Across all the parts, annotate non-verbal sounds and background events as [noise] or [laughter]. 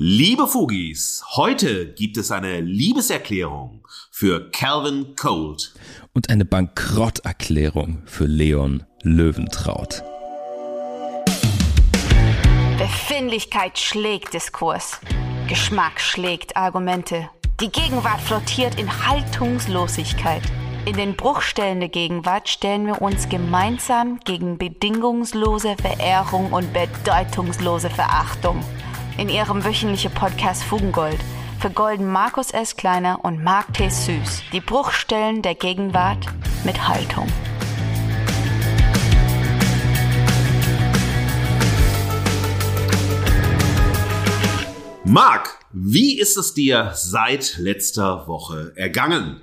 Liebe Fugis, heute gibt es eine Liebeserklärung für Calvin Colt. Und eine Bankrotterklärung für Leon Löwentraut. Befindlichkeit schlägt Diskurs. Geschmack schlägt Argumente. Die Gegenwart flottiert in Haltungslosigkeit. In den Bruchstellen der Gegenwart stellen wir uns gemeinsam gegen bedingungslose Verehrung und bedeutungslose Verachtung. In ihrem wöchentlichen Podcast Fugengold vergolden Markus S. Kleiner und Mark T. Süß die Bruchstellen der Gegenwart mit Haltung. Marc, wie ist es dir seit letzter Woche ergangen?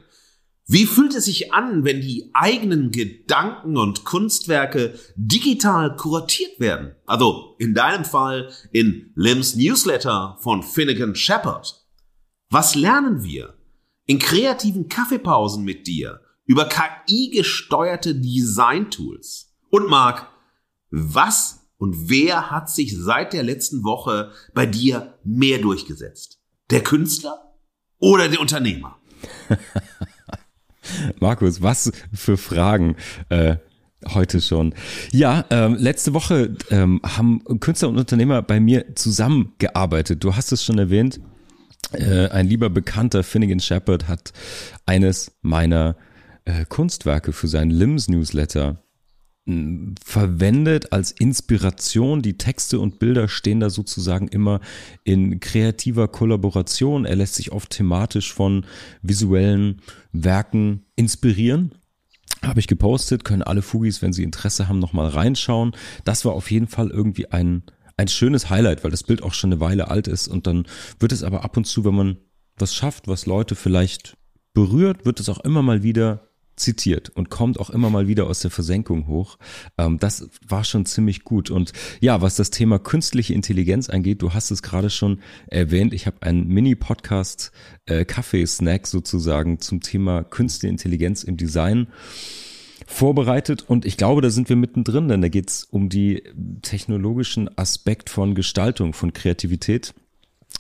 Wie fühlt es sich an, wenn die eigenen Gedanken und Kunstwerke digital kuratiert werden? Also in deinem Fall in Lims Newsletter von Finnegan Shepard. Was lernen wir in kreativen Kaffeepausen mit dir über KI-gesteuerte Design-Tools? Und Marc, was und wer hat sich seit der letzten Woche bei dir mehr durchgesetzt? Der Künstler oder der Unternehmer? [laughs] [laughs] Markus, was für Fragen äh, heute schon. Ja, ähm, letzte Woche ähm, haben Künstler und Unternehmer bei mir zusammengearbeitet. Du hast es schon erwähnt. Äh, ein lieber Bekannter, Finnegan Shepard, hat eines meiner äh, Kunstwerke für seinen Limbs Newsletter verwendet als Inspiration. Die Texte und Bilder stehen da sozusagen immer in kreativer Kollaboration. Er lässt sich oft thematisch von visuellen Werken inspirieren. Habe ich gepostet, können alle Fugis, wenn sie Interesse haben, nochmal reinschauen. Das war auf jeden Fall irgendwie ein, ein schönes Highlight, weil das Bild auch schon eine Weile alt ist und dann wird es aber ab und zu, wenn man was schafft, was Leute vielleicht berührt, wird es auch immer mal wieder zitiert und kommt auch immer mal wieder aus der Versenkung hoch. Ähm, das war schon ziemlich gut. Und ja, was das Thema künstliche Intelligenz angeht, du hast es gerade schon erwähnt, ich habe einen Mini-Podcast, äh, Kaffee-Snack sozusagen zum Thema künstliche Intelligenz im Design vorbereitet und ich glaube, da sind wir mittendrin, denn da geht es um die technologischen Aspekt von Gestaltung, von Kreativität.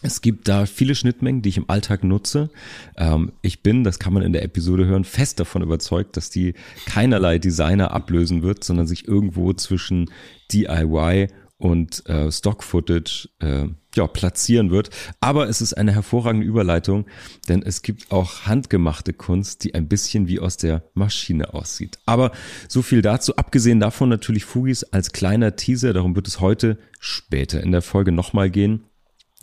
Es gibt da viele Schnittmengen, die ich im Alltag nutze. Ähm, ich bin, das kann man in der Episode hören, fest davon überzeugt, dass die keinerlei Designer ablösen wird, sondern sich irgendwo zwischen DIY und äh, Stock-Footage äh, ja, platzieren wird. Aber es ist eine hervorragende Überleitung, denn es gibt auch handgemachte Kunst, die ein bisschen wie aus der Maschine aussieht. Aber so viel dazu. Abgesehen davon natürlich Fugis als kleiner Teaser, darum wird es heute später in der Folge nochmal gehen.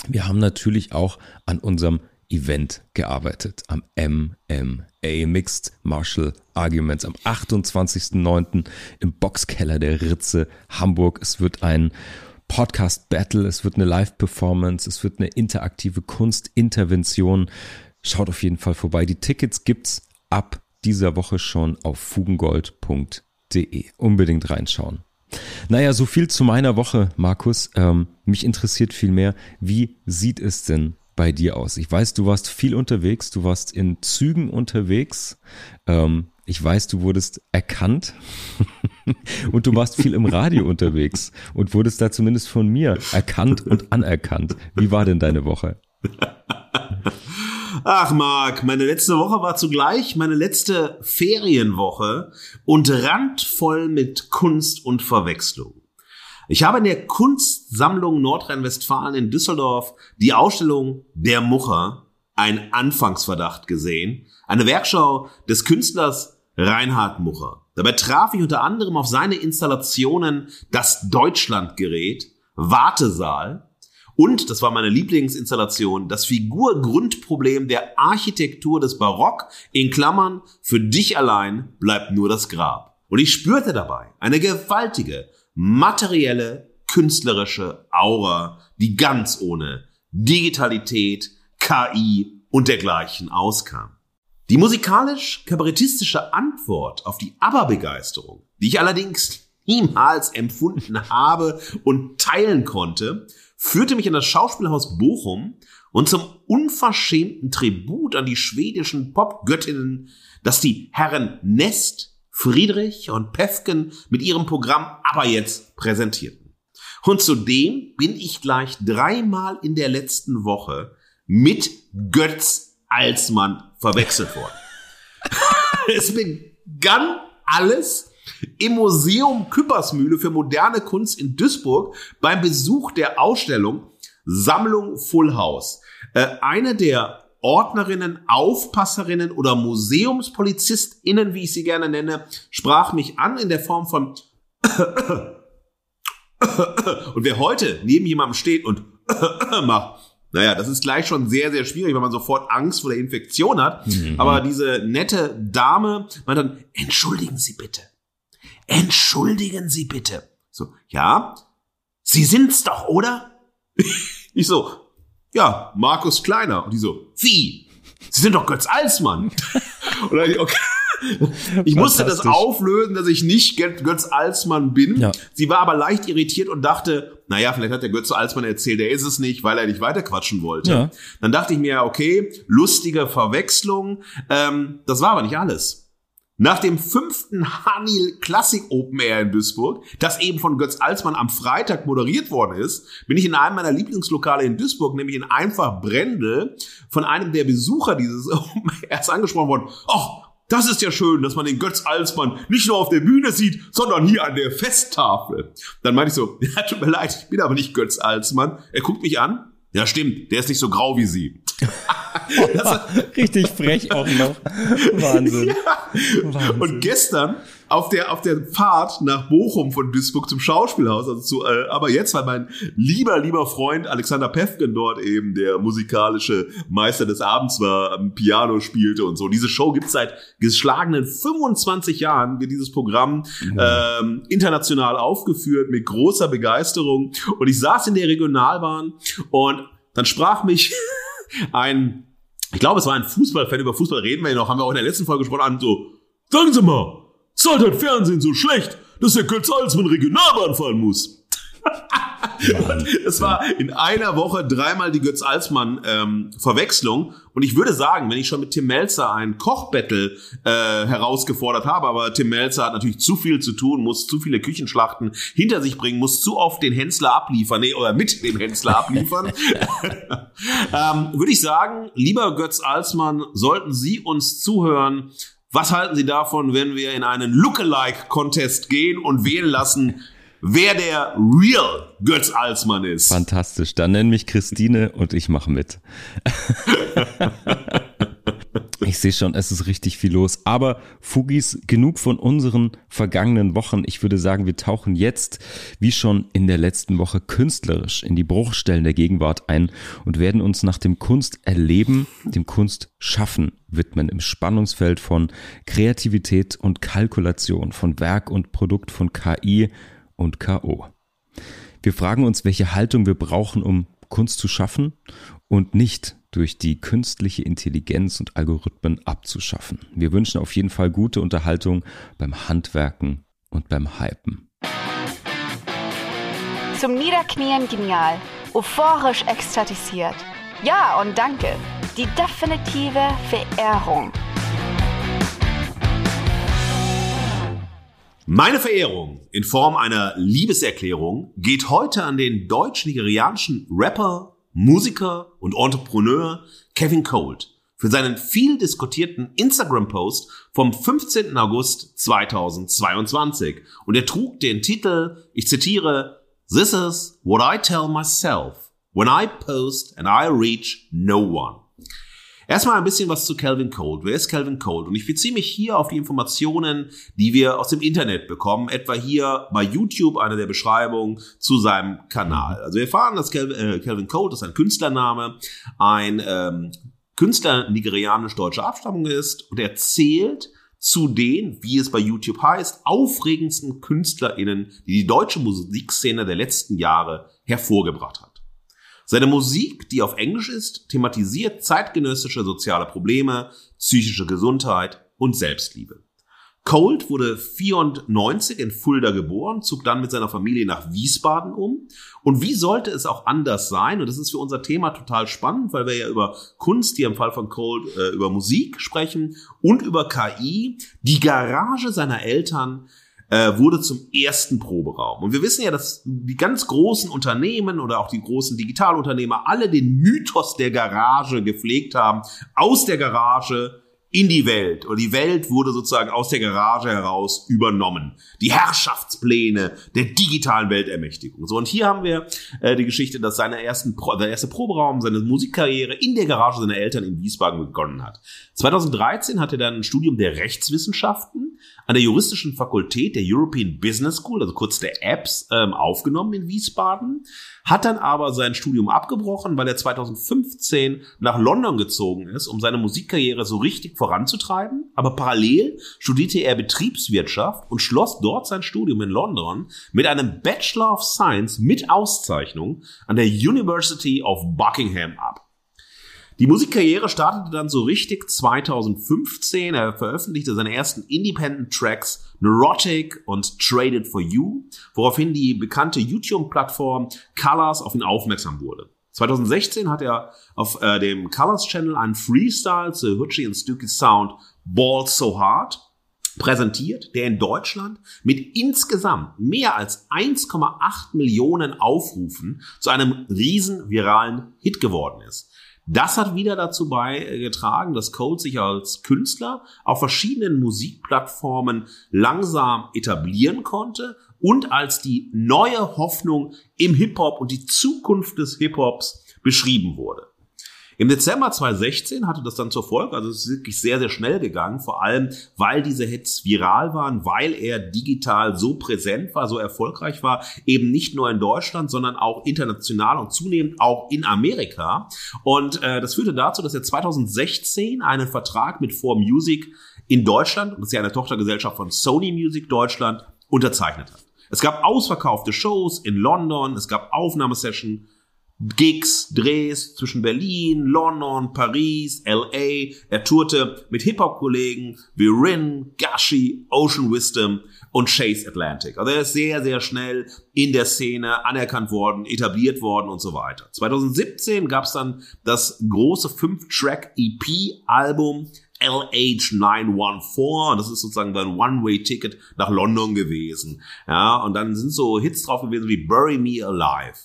Wir haben natürlich auch an unserem Event gearbeitet, am MMA Mixed Martial Arguments am 28.09. im Boxkeller der Ritze Hamburg. Es wird ein Podcast Battle, es wird eine Live Performance, es wird eine interaktive Kunstintervention. Schaut auf jeden Fall vorbei. Die Tickets gibt's ab dieser Woche schon auf fugengold.de. Unbedingt reinschauen. Naja, so viel zu meiner Woche, Markus. Ähm, mich interessiert viel mehr, wie sieht es denn bei dir aus? Ich weiß, du warst viel unterwegs, du warst in Zügen unterwegs. Ähm, ich weiß, du wurdest erkannt [laughs] und du warst viel im Radio unterwegs und wurdest da zumindest von mir erkannt und anerkannt. Wie war denn deine Woche? [laughs] Ach Marc, meine letzte Woche war zugleich meine letzte Ferienwoche und randvoll mit Kunst und Verwechslung. Ich habe in der Kunstsammlung Nordrhein-Westfalen in Düsseldorf die Ausstellung Der Mucher, ein Anfangsverdacht gesehen, eine Werkschau des Künstlers Reinhard Mucher. Dabei traf ich unter anderem auf seine Installationen Das Deutschlandgerät, Wartesaal, und, das war meine Lieblingsinstallation, das Figurgrundproblem der Architektur des Barock, in Klammern, für dich allein bleibt nur das Grab. Und ich spürte dabei eine gewaltige, materielle, künstlerische Aura, die ganz ohne Digitalität, KI und dergleichen auskam. Die musikalisch-kabarettistische Antwort auf die ABBA-Begeisterung, die ich allerdings niemals empfunden [laughs] habe und teilen konnte, führte mich in das Schauspielhaus Bochum und zum unverschämten Tribut an die schwedischen Popgöttinnen, das die Herren Nest, Friedrich und Pefken mit ihrem Programm aber jetzt präsentierten. Und zudem bin ich gleich dreimal in der letzten Woche mit Götz Alsmann verwechselt worden. [laughs] es begann alles im Museum Küppersmühle für moderne Kunst in Duisburg beim Besuch der Ausstellung Sammlung Full House. Äh, eine der Ordnerinnen, Aufpasserinnen oder Museumspolizistinnen, wie ich sie gerne nenne, sprach mich an in der Form von [coughs] und wer heute neben jemandem steht und [coughs] macht, naja, das ist gleich schon sehr, sehr schwierig, weil man sofort Angst vor der Infektion hat. Mhm. Aber diese nette Dame meint dann, entschuldigen Sie bitte. Entschuldigen Sie bitte. So, ja, Sie sind's doch, oder? [laughs] ich so, ja, Markus Kleiner. Und die so, wie? Sie sind doch Götz Alsmann. [laughs] Und dann, okay. Ich musste das auflösen, dass ich nicht Götz Alsmann bin. Ja. Sie war aber leicht irritiert und dachte, naja, vielleicht hat der Götz Alsmann erzählt, er ist es nicht, weil er nicht weiterquatschen wollte. Ja. Dann dachte ich mir, okay, lustige Verwechslung. Ähm, das war aber nicht alles. Nach dem fünften Hanil Classic Open Air in Duisburg, das eben von Götz Alsmann am Freitag moderiert worden ist, bin ich in einem meiner Lieblingslokale in Duisburg, nämlich in Einfach Brendel, von einem der Besucher dieses [laughs] Open Airs angesprochen worden. Ach, das ist ja schön, dass man den Götz Alsmann nicht nur auf der Bühne sieht, sondern hier an der Festtafel. Dann meinte ich so, [laughs] ja, tut mir leid, ich bin aber nicht Götz Alsmann. Er guckt mich an. Ja, stimmt, der ist nicht so grau wie Sie. [laughs] Richtig frech auch noch. Wahnsinn. Ja. Wahnsinn. Und gestern auf der, auf der Fahrt nach Bochum von Duisburg zum Schauspielhaus, also zu, äh, aber jetzt, weil mein lieber, lieber Freund Alexander Pefken dort eben der musikalische Meister des Abends war, am Piano spielte und so. Diese Show gibt's seit geschlagenen 25 Jahren, wird dieses Programm mhm. ähm, international aufgeführt mit großer Begeisterung. Und ich saß in der Regionalbahn und dann sprach mich [laughs] ein, ich glaube, es war ein Fußballfan, über Fußball reden wir ja noch, haben wir auch in der letzten Folge gesprochen, an so, sagen Sie mal, Seid das Fernsehen so schlecht, dass der Götz Alsmann Regionalbahn fahren [laughs] [laughs] muss? Es war in einer Woche dreimal die Götz Alsmann ähm, Verwechslung und ich würde sagen, wenn ich schon mit Tim Melzer ein Kochbattle äh, herausgefordert habe, aber Tim Melzer hat natürlich zu viel zu tun, muss zu viele Küchenschlachten hinter sich bringen, muss zu oft den Hensler abliefern, nee, oder mit dem Hensler abliefern, [laughs] ähm, würde ich sagen, lieber Götz Alsmann, sollten Sie uns zuhören, was halten Sie davon, wenn wir in einen Lookalike-Contest gehen und wählen lassen, wer der Real Götz Alsmann ist? Fantastisch. Dann nenn mich Christine und ich mache mit. [laughs] Ich sehe schon, es ist richtig viel los. Aber Fugis, genug von unseren vergangenen Wochen. Ich würde sagen, wir tauchen jetzt, wie schon in der letzten Woche, künstlerisch in die Bruchstellen der Gegenwart ein und werden uns nach dem Kunsterleben, dem Kunstschaffen widmen im Spannungsfeld von Kreativität und Kalkulation, von Werk und Produkt, von KI und KO. Wir fragen uns, welche Haltung wir brauchen, um Kunst zu schaffen und nicht durch die künstliche Intelligenz und Algorithmen abzuschaffen. Wir wünschen auf jeden Fall gute Unterhaltung beim Handwerken und beim Hypen. Zum Niederknien genial, euphorisch ekstatisiert. Ja und danke. Die definitive Verehrung. Meine Verehrung in Form einer Liebeserklärung geht heute an den deutsch-nigerianischen Rapper Musiker und Entrepreneur Kevin Colt für seinen viel diskutierten Instagram-Post vom 15. August 2022. Und er trug den Titel, ich zitiere, This is what I tell myself when I post and I reach no one. Erstmal ein bisschen was zu Calvin Cold. Wer ist Calvin Cold? Und ich beziehe mich hier auf die Informationen, die wir aus dem Internet bekommen, etwa hier bei YouTube eine der Beschreibungen zu seinem Kanal. Also wir erfahren, dass Calvin, äh, Calvin Cold, das ist ein Künstlername, ein ähm, Künstler nigerianisch-deutscher Abstammung ist und er zählt zu den, wie es bei YouTube heißt, aufregendsten KünstlerInnen, die die deutsche Musikszene der letzten Jahre hervorgebracht hat. Seine Musik, die auf Englisch ist, thematisiert zeitgenössische soziale Probleme, psychische Gesundheit und Selbstliebe. Cold wurde 94 in Fulda geboren, zog dann mit seiner Familie nach Wiesbaden um. Und wie sollte es auch anders sein? Und das ist für unser Thema total spannend, weil wir ja über Kunst, hier im Fall von Cold, äh, über Musik sprechen und über KI. Die Garage seiner Eltern äh, wurde zum ersten Proberaum. Und wir wissen ja, dass die ganz großen Unternehmen oder auch die großen Digitalunternehmer alle den Mythos der Garage gepflegt haben. Aus der Garage in die Welt. Und die Welt wurde sozusagen aus der Garage heraus übernommen. Die Herrschaftspläne der digitalen Weltermächtigung. So, und hier haben wir äh, die Geschichte, dass seine ersten Pro der erste Proberaum, seine Musikkarriere in der Garage seiner Eltern in Wiesbaden begonnen hat. 2013 hat er dann ein Studium der Rechtswissenschaften an der juristischen Fakultät der European Business School, also kurz der Apps, ähm, aufgenommen in Wiesbaden, hat dann aber sein Studium abgebrochen, weil er 2015 nach London gezogen ist, um seine Musikkarriere so richtig voranzutreiben. Aber parallel studierte er Betriebswirtschaft und schloss dort sein Studium in London mit einem Bachelor of Science mit Auszeichnung an der University of Buckingham ab. Die Musikkarriere startete dann so richtig 2015. Er veröffentlichte seine ersten Independent Tracks Neurotic und Traded for You, woraufhin die bekannte YouTube-Plattform Colors auf ihn aufmerksam wurde. 2016 hat er auf äh, dem Colors Channel einen Freestyle zu Hutchie und Stooky Sound Balls So Hard präsentiert, der in Deutschland mit insgesamt mehr als 1,8 Millionen Aufrufen zu einem riesen viralen Hit geworden ist. Das hat wieder dazu beigetragen, dass Cole sich als Künstler auf verschiedenen Musikplattformen langsam etablieren konnte und als die neue Hoffnung im Hip-Hop und die Zukunft des Hip-Hops beschrieben wurde. Im Dezember 2016 hatte das dann zur Folge, also es ist wirklich sehr, sehr schnell gegangen, vor allem weil diese Hits viral waren, weil er digital so präsent war, so erfolgreich war, eben nicht nur in Deutschland, sondern auch international und zunehmend auch in Amerika. Und äh, das führte dazu, dass er 2016 einen Vertrag mit 4Music in Deutschland, das ist ja eine Tochtergesellschaft von Sony Music Deutschland, unterzeichnet hat. Es gab ausverkaufte Shows in London, es gab Aufnahmesessions Gigs, Drehs zwischen Berlin, London, Paris, LA. Er tourte mit Hip-Hop-Kollegen wie Rin, Gashi, Ocean Wisdom und Chase Atlantic. Also er ist sehr, sehr schnell in der Szene anerkannt worden, etabliert worden und so weiter. 2017 gab es dann das große 5-Track-EP-Album LH914. Das ist sozusagen ein One-Way-Ticket nach London gewesen. Ja, und dann sind so Hits drauf gewesen wie Bury Me Alive.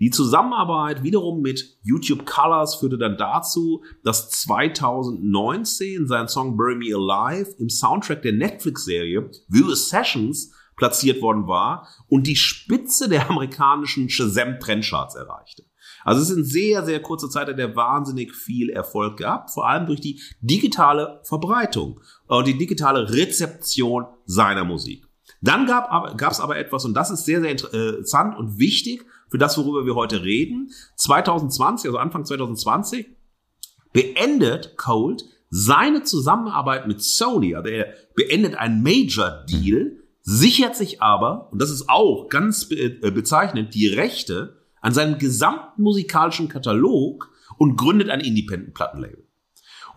Die Zusammenarbeit wiederum mit YouTube Colors führte dann dazu, dass 2019 sein Song Bury Me Alive im Soundtrack der Netflix-Serie View Sessions platziert worden war und die Spitze der amerikanischen Shazam Trendcharts erreichte. Also es ist in sehr, sehr kurzer Zeit hat er wahnsinnig viel Erfolg gehabt, vor allem durch die digitale Verbreitung und die digitale Rezeption seiner Musik. Dann gab es aber etwas, und das ist sehr, sehr interessant und wichtig, für das, worüber wir heute reden. 2020, also Anfang 2020, beendet Cold seine Zusammenarbeit mit Sony. Also er beendet einen Major Deal, sichert sich aber, und das ist auch ganz äh, bezeichnend, die Rechte an seinem gesamten musikalischen Katalog und gründet ein Independent-Plattenlabel.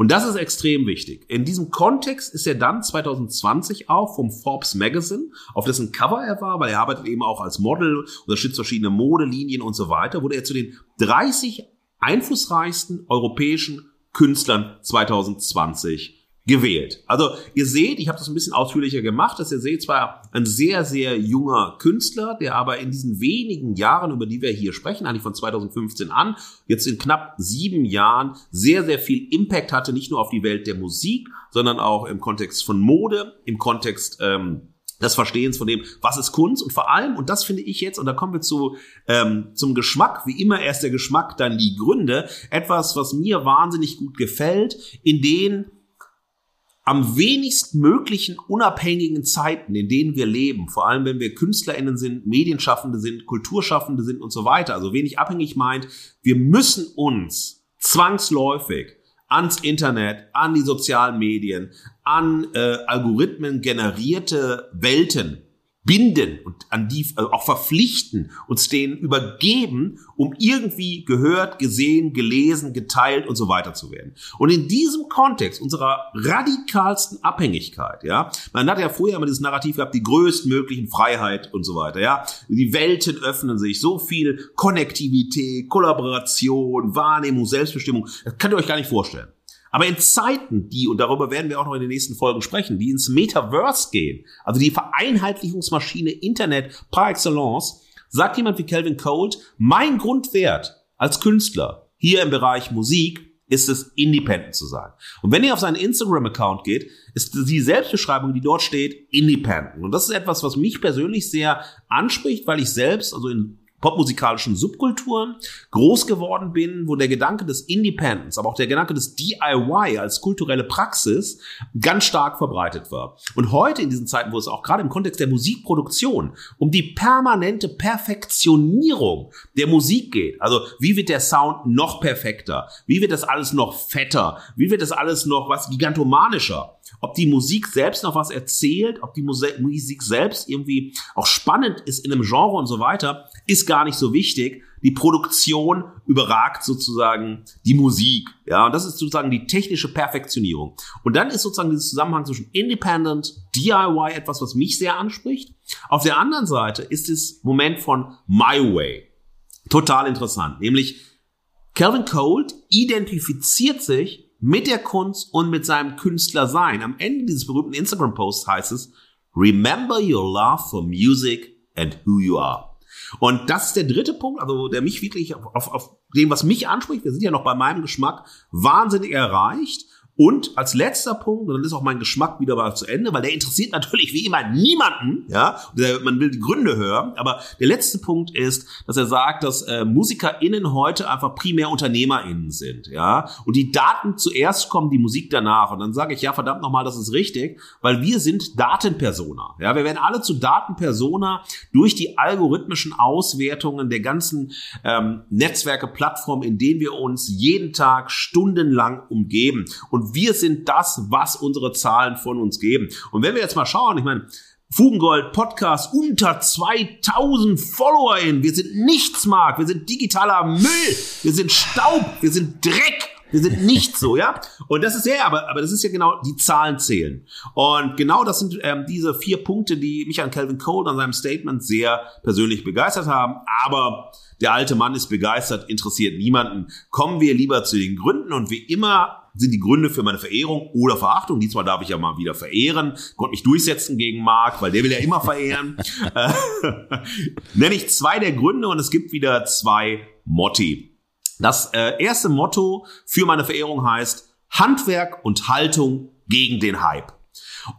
Und das ist extrem wichtig. In diesem Kontext ist er dann 2020 auch vom Forbes Magazine, auf dessen Cover er war, weil er arbeitet eben auch als Model, unterstützt verschiedene Modelinien und so weiter, wurde er zu den 30 einflussreichsten europäischen Künstlern 2020 gewählt. Also ihr seht, ich habe das ein bisschen ausführlicher gemacht, dass ihr seht, zwar ein sehr, sehr junger Künstler, der aber in diesen wenigen Jahren, über die wir hier sprechen, eigentlich von 2015 an, jetzt in knapp sieben Jahren sehr, sehr viel Impact hatte, nicht nur auf die Welt der Musik, sondern auch im Kontext von Mode, im Kontext ähm, des Verstehens von dem, was ist Kunst und vor allem, und das finde ich jetzt, und da kommen wir zu ähm, zum Geschmack, wie immer erst der Geschmack, dann die Gründe, etwas, was mir wahnsinnig gut gefällt, in denen am wenigst möglichen unabhängigen Zeiten, in denen wir leben, vor allem wenn wir KünstlerInnen sind, Medienschaffende sind, Kulturschaffende sind und so weiter, also wenig abhängig meint, wir müssen uns zwangsläufig ans Internet, an die sozialen Medien, an äh, Algorithmen generierte Welten binden und an die also auch verpflichten, uns denen übergeben, um irgendwie gehört, gesehen, gelesen, geteilt und so weiter zu werden. Und in diesem Kontext unserer radikalsten Abhängigkeit, ja, man hat ja früher immer dieses Narrativ gehabt, die größtmöglichen Freiheit und so weiter, ja, die Welten öffnen sich, so viel Konnektivität, Kollaboration, Wahrnehmung, Selbstbestimmung, das könnt ihr euch gar nicht vorstellen. Aber in Zeiten, die, und darüber werden wir auch noch in den nächsten Folgen sprechen, die ins Metaverse gehen, also die Vereinheitlichungsmaschine Internet par excellence, sagt jemand wie Calvin Cold, mein Grundwert als Künstler hier im Bereich Musik ist es, independent zu sein. Und wenn ihr auf seinen Instagram-Account geht, ist die Selbstbeschreibung, die dort steht, independent. Und das ist etwas, was mich persönlich sehr anspricht, weil ich selbst, also in popmusikalischen Subkulturen groß geworden bin, wo der Gedanke des Independence, aber auch der Gedanke des DIY als kulturelle Praxis ganz stark verbreitet war. Und heute in diesen Zeiten, wo es auch gerade im Kontext der Musikproduktion um die permanente Perfektionierung der Musik geht, also wie wird der Sound noch perfekter, wie wird das alles noch fetter, wie wird das alles noch was gigantomanischer, ob die Musik selbst noch was erzählt, ob die Musik selbst irgendwie auch spannend ist in einem Genre und so weiter, ist gar nicht so wichtig. Die Produktion überragt sozusagen die Musik. Ja, und das ist sozusagen die technische Perfektionierung. Und dann ist sozusagen dieser Zusammenhang zwischen Independent, DIY etwas, was mich sehr anspricht. Auf der anderen Seite ist das Moment von My Way. Total interessant. Nämlich Calvin Cold identifiziert sich mit der Kunst und mit seinem Künstler sein. Am Ende dieses berühmten Instagram-Posts heißt es, Remember your love for music and who you are. Und das ist der dritte Punkt, also der mich wirklich auf, auf, auf dem, was mich anspricht, wir sind ja noch bei meinem Geschmack, wahnsinnig erreicht. Und als letzter Punkt, und dann ist auch mein Geschmack wieder mal zu Ende, weil der interessiert natürlich wie immer niemanden, ja, man will die Gründe hören, aber der letzte Punkt ist, dass er sagt, dass äh, MusikerInnen heute einfach primär UnternehmerInnen sind, ja, und die Daten zuerst kommen, die Musik danach. Und dann sage ich, ja, verdammt nochmal, das ist richtig, weil wir sind Datenpersona, ja, wir werden alle zu Datenpersona durch die algorithmischen Auswertungen der ganzen ähm, Netzwerke, Plattformen, in denen wir uns jeden Tag stundenlang umgeben. Und wir sind das, was unsere Zahlen von uns geben. Und wenn wir jetzt mal schauen, ich meine, Fugengold Podcast unter 2000 FollowerInnen. Wir sind nichts, Mark. Wir sind digitaler Müll. Wir sind Staub. Wir sind Dreck. Wir sind nicht so, ja. Und das ist ja, aber, aber das ist ja genau, die Zahlen zählen. Und genau das sind ähm, diese vier Punkte, die mich an Calvin Cole an seinem Statement sehr persönlich begeistert haben. Aber der alte Mann ist begeistert, interessiert niemanden. Kommen wir lieber zu den Gründen und wie immer sind die Gründe für meine Verehrung oder Verachtung. Diesmal darf ich ja mal wieder verehren. Konnte mich durchsetzen gegen Marc, weil der will ja immer verehren. Äh, [laughs] nenne ich zwei der Gründe und es gibt wieder zwei Motti. Das äh, erste Motto für meine Verehrung heißt Handwerk und Haltung gegen den Hype.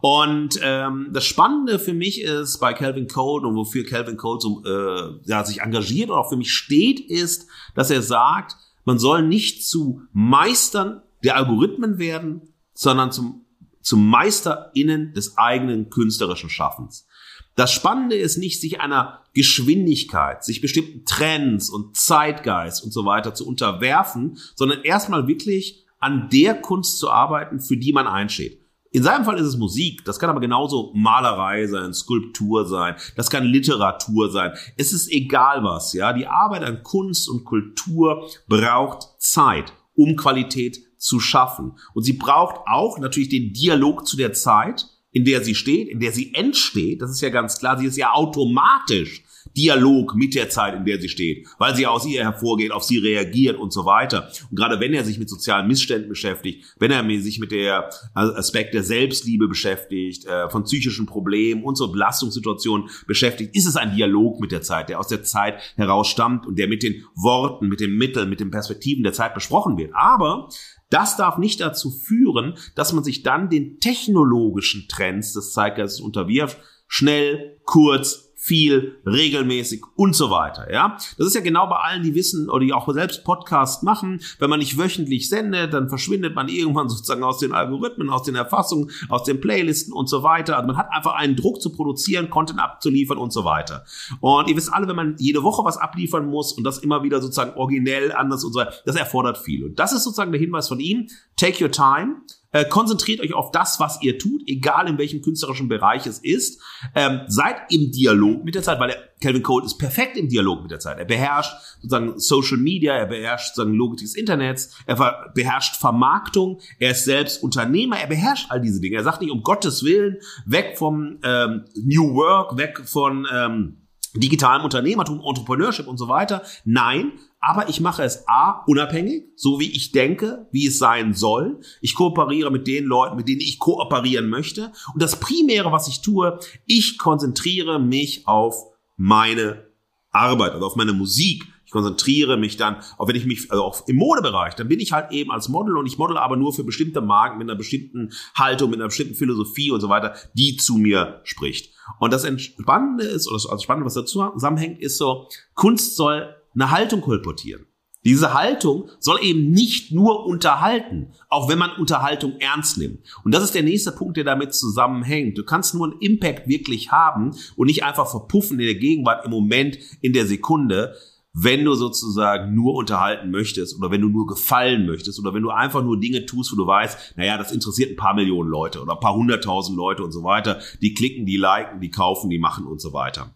Und ähm, das Spannende für mich ist bei Calvin Cole und wofür Calvin Cole so, äh, ja, sich engagiert und auch für mich steht, ist, dass er sagt, man soll nicht zu Meistern der Algorithmen werden, sondern zum, zum MeisterInnen des eigenen künstlerischen Schaffens. Das Spannende ist nicht, sich einer Geschwindigkeit, sich bestimmten Trends und Zeitgeist und so weiter zu unterwerfen, sondern erstmal wirklich an der Kunst zu arbeiten, für die man einsteht. In seinem Fall ist es Musik, das kann aber genauso Malerei sein, Skulptur sein, das kann Literatur sein. Es ist egal was, ja. Die Arbeit an Kunst und Kultur braucht Zeit, um Qualität zu schaffen. Und sie braucht auch natürlich den Dialog zu der Zeit, in der sie steht, in der sie entsteht. Das ist ja ganz klar. Sie ist ja automatisch Dialog mit der Zeit, in der sie steht, weil sie aus ihr hervorgeht, auf sie reagiert und so weiter. Und gerade wenn er sich mit sozialen Missständen beschäftigt, wenn er sich mit der Aspekt der Selbstliebe beschäftigt, äh, von psychischen Problemen und so Belastungssituationen beschäftigt, ist es ein Dialog mit der Zeit, der aus der Zeit heraus stammt und der mit den Worten, mit den Mitteln, mit den Perspektiven der Zeit besprochen wird. Aber das darf nicht dazu führen, dass man sich dann den technologischen Trends des Zeitgeistes unterwirft. Schnell, kurz, viel, regelmäßig und so weiter. Ja, das ist ja genau bei allen, die wissen oder die auch selbst Podcast machen. Wenn man nicht wöchentlich sendet, dann verschwindet man irgendwann [laughs] sozusagen aus den Algorithmen, aus den Erfassungen, aus den Playlisten und so weiter. Also man hat einfach einen Druck zu produzieren, Content abzuliefern und so weiter. Und ihr wisst alle, wenn man jede Woche was abliefern muss und das immer wieder sozusagen originell anders und so weiter, das erfordert viel. Und das ist sozusagen der Hinweis von ihm. Take your time. Äh, konzentriert euch auf das, was ihr tut, egal in welchem künstlerischen Bereich es ist. Ähm, seid im Dialog mit der Zeit, weil der Calvin Cole ist perfekt im Dialog mit der Zeit. Er beherrscht sozusagen Social Media, er beherrscht sozusagen Logik des Internets, er beherrscht Vermarktung, er ist selbst Unternehmer, er beherrscht all diese Dinge. Er sagt nicht um Gottes Willen weg vom ähm, New Work, weg von ähm, digitalem Unternehmertum, Entrepreneurship und so weiter. Nein, aber ich mache es A, unabhängig, so wie ich denke, wie es sein soll. Ich kooperiere mit den Leuten, mit denen ich kooperieren möchte. Und das Primäre, was ich tue, ich konzentriere mich auf meine Arbeit, also auf meine Musik, konzentriere mich dann, auch wenn ich mich, also auch im Modebereich, dann bin ich halt eben als Model und ich model aber nur für bestimmte Marken mit einer bestimmten Haltung, mit einer bestimmten Philosophie und so weiter, die zu mir spricht. Und das Entspannende ist, oder das Spannende, was dazu zusammenhängt, ist so, Kunst soll eine Haltung kolportieren. Diese Haltung soll eben nicht nur unterhalten, auch wenn man Unterhaltung ernst nimmt. Und das ist der nächste Punkt, der damit zusammenhängt. Du kannst nur einen Impact wirklich haben und nicht einfach verpuffen in der Gegenwart, im Moment, in der Sekunde, wenn du sozusagen nur unterhalten möchtest oder wenn du nur gefallen möchtest oder wenn du einfach nur Dinge tust, wo du weißt, naja, das interessiert ein paar Millionen Leute oder ein paar hunderttausend Leute und so weiter, die klicken, die liken, die kaufen, die machen und so weiter.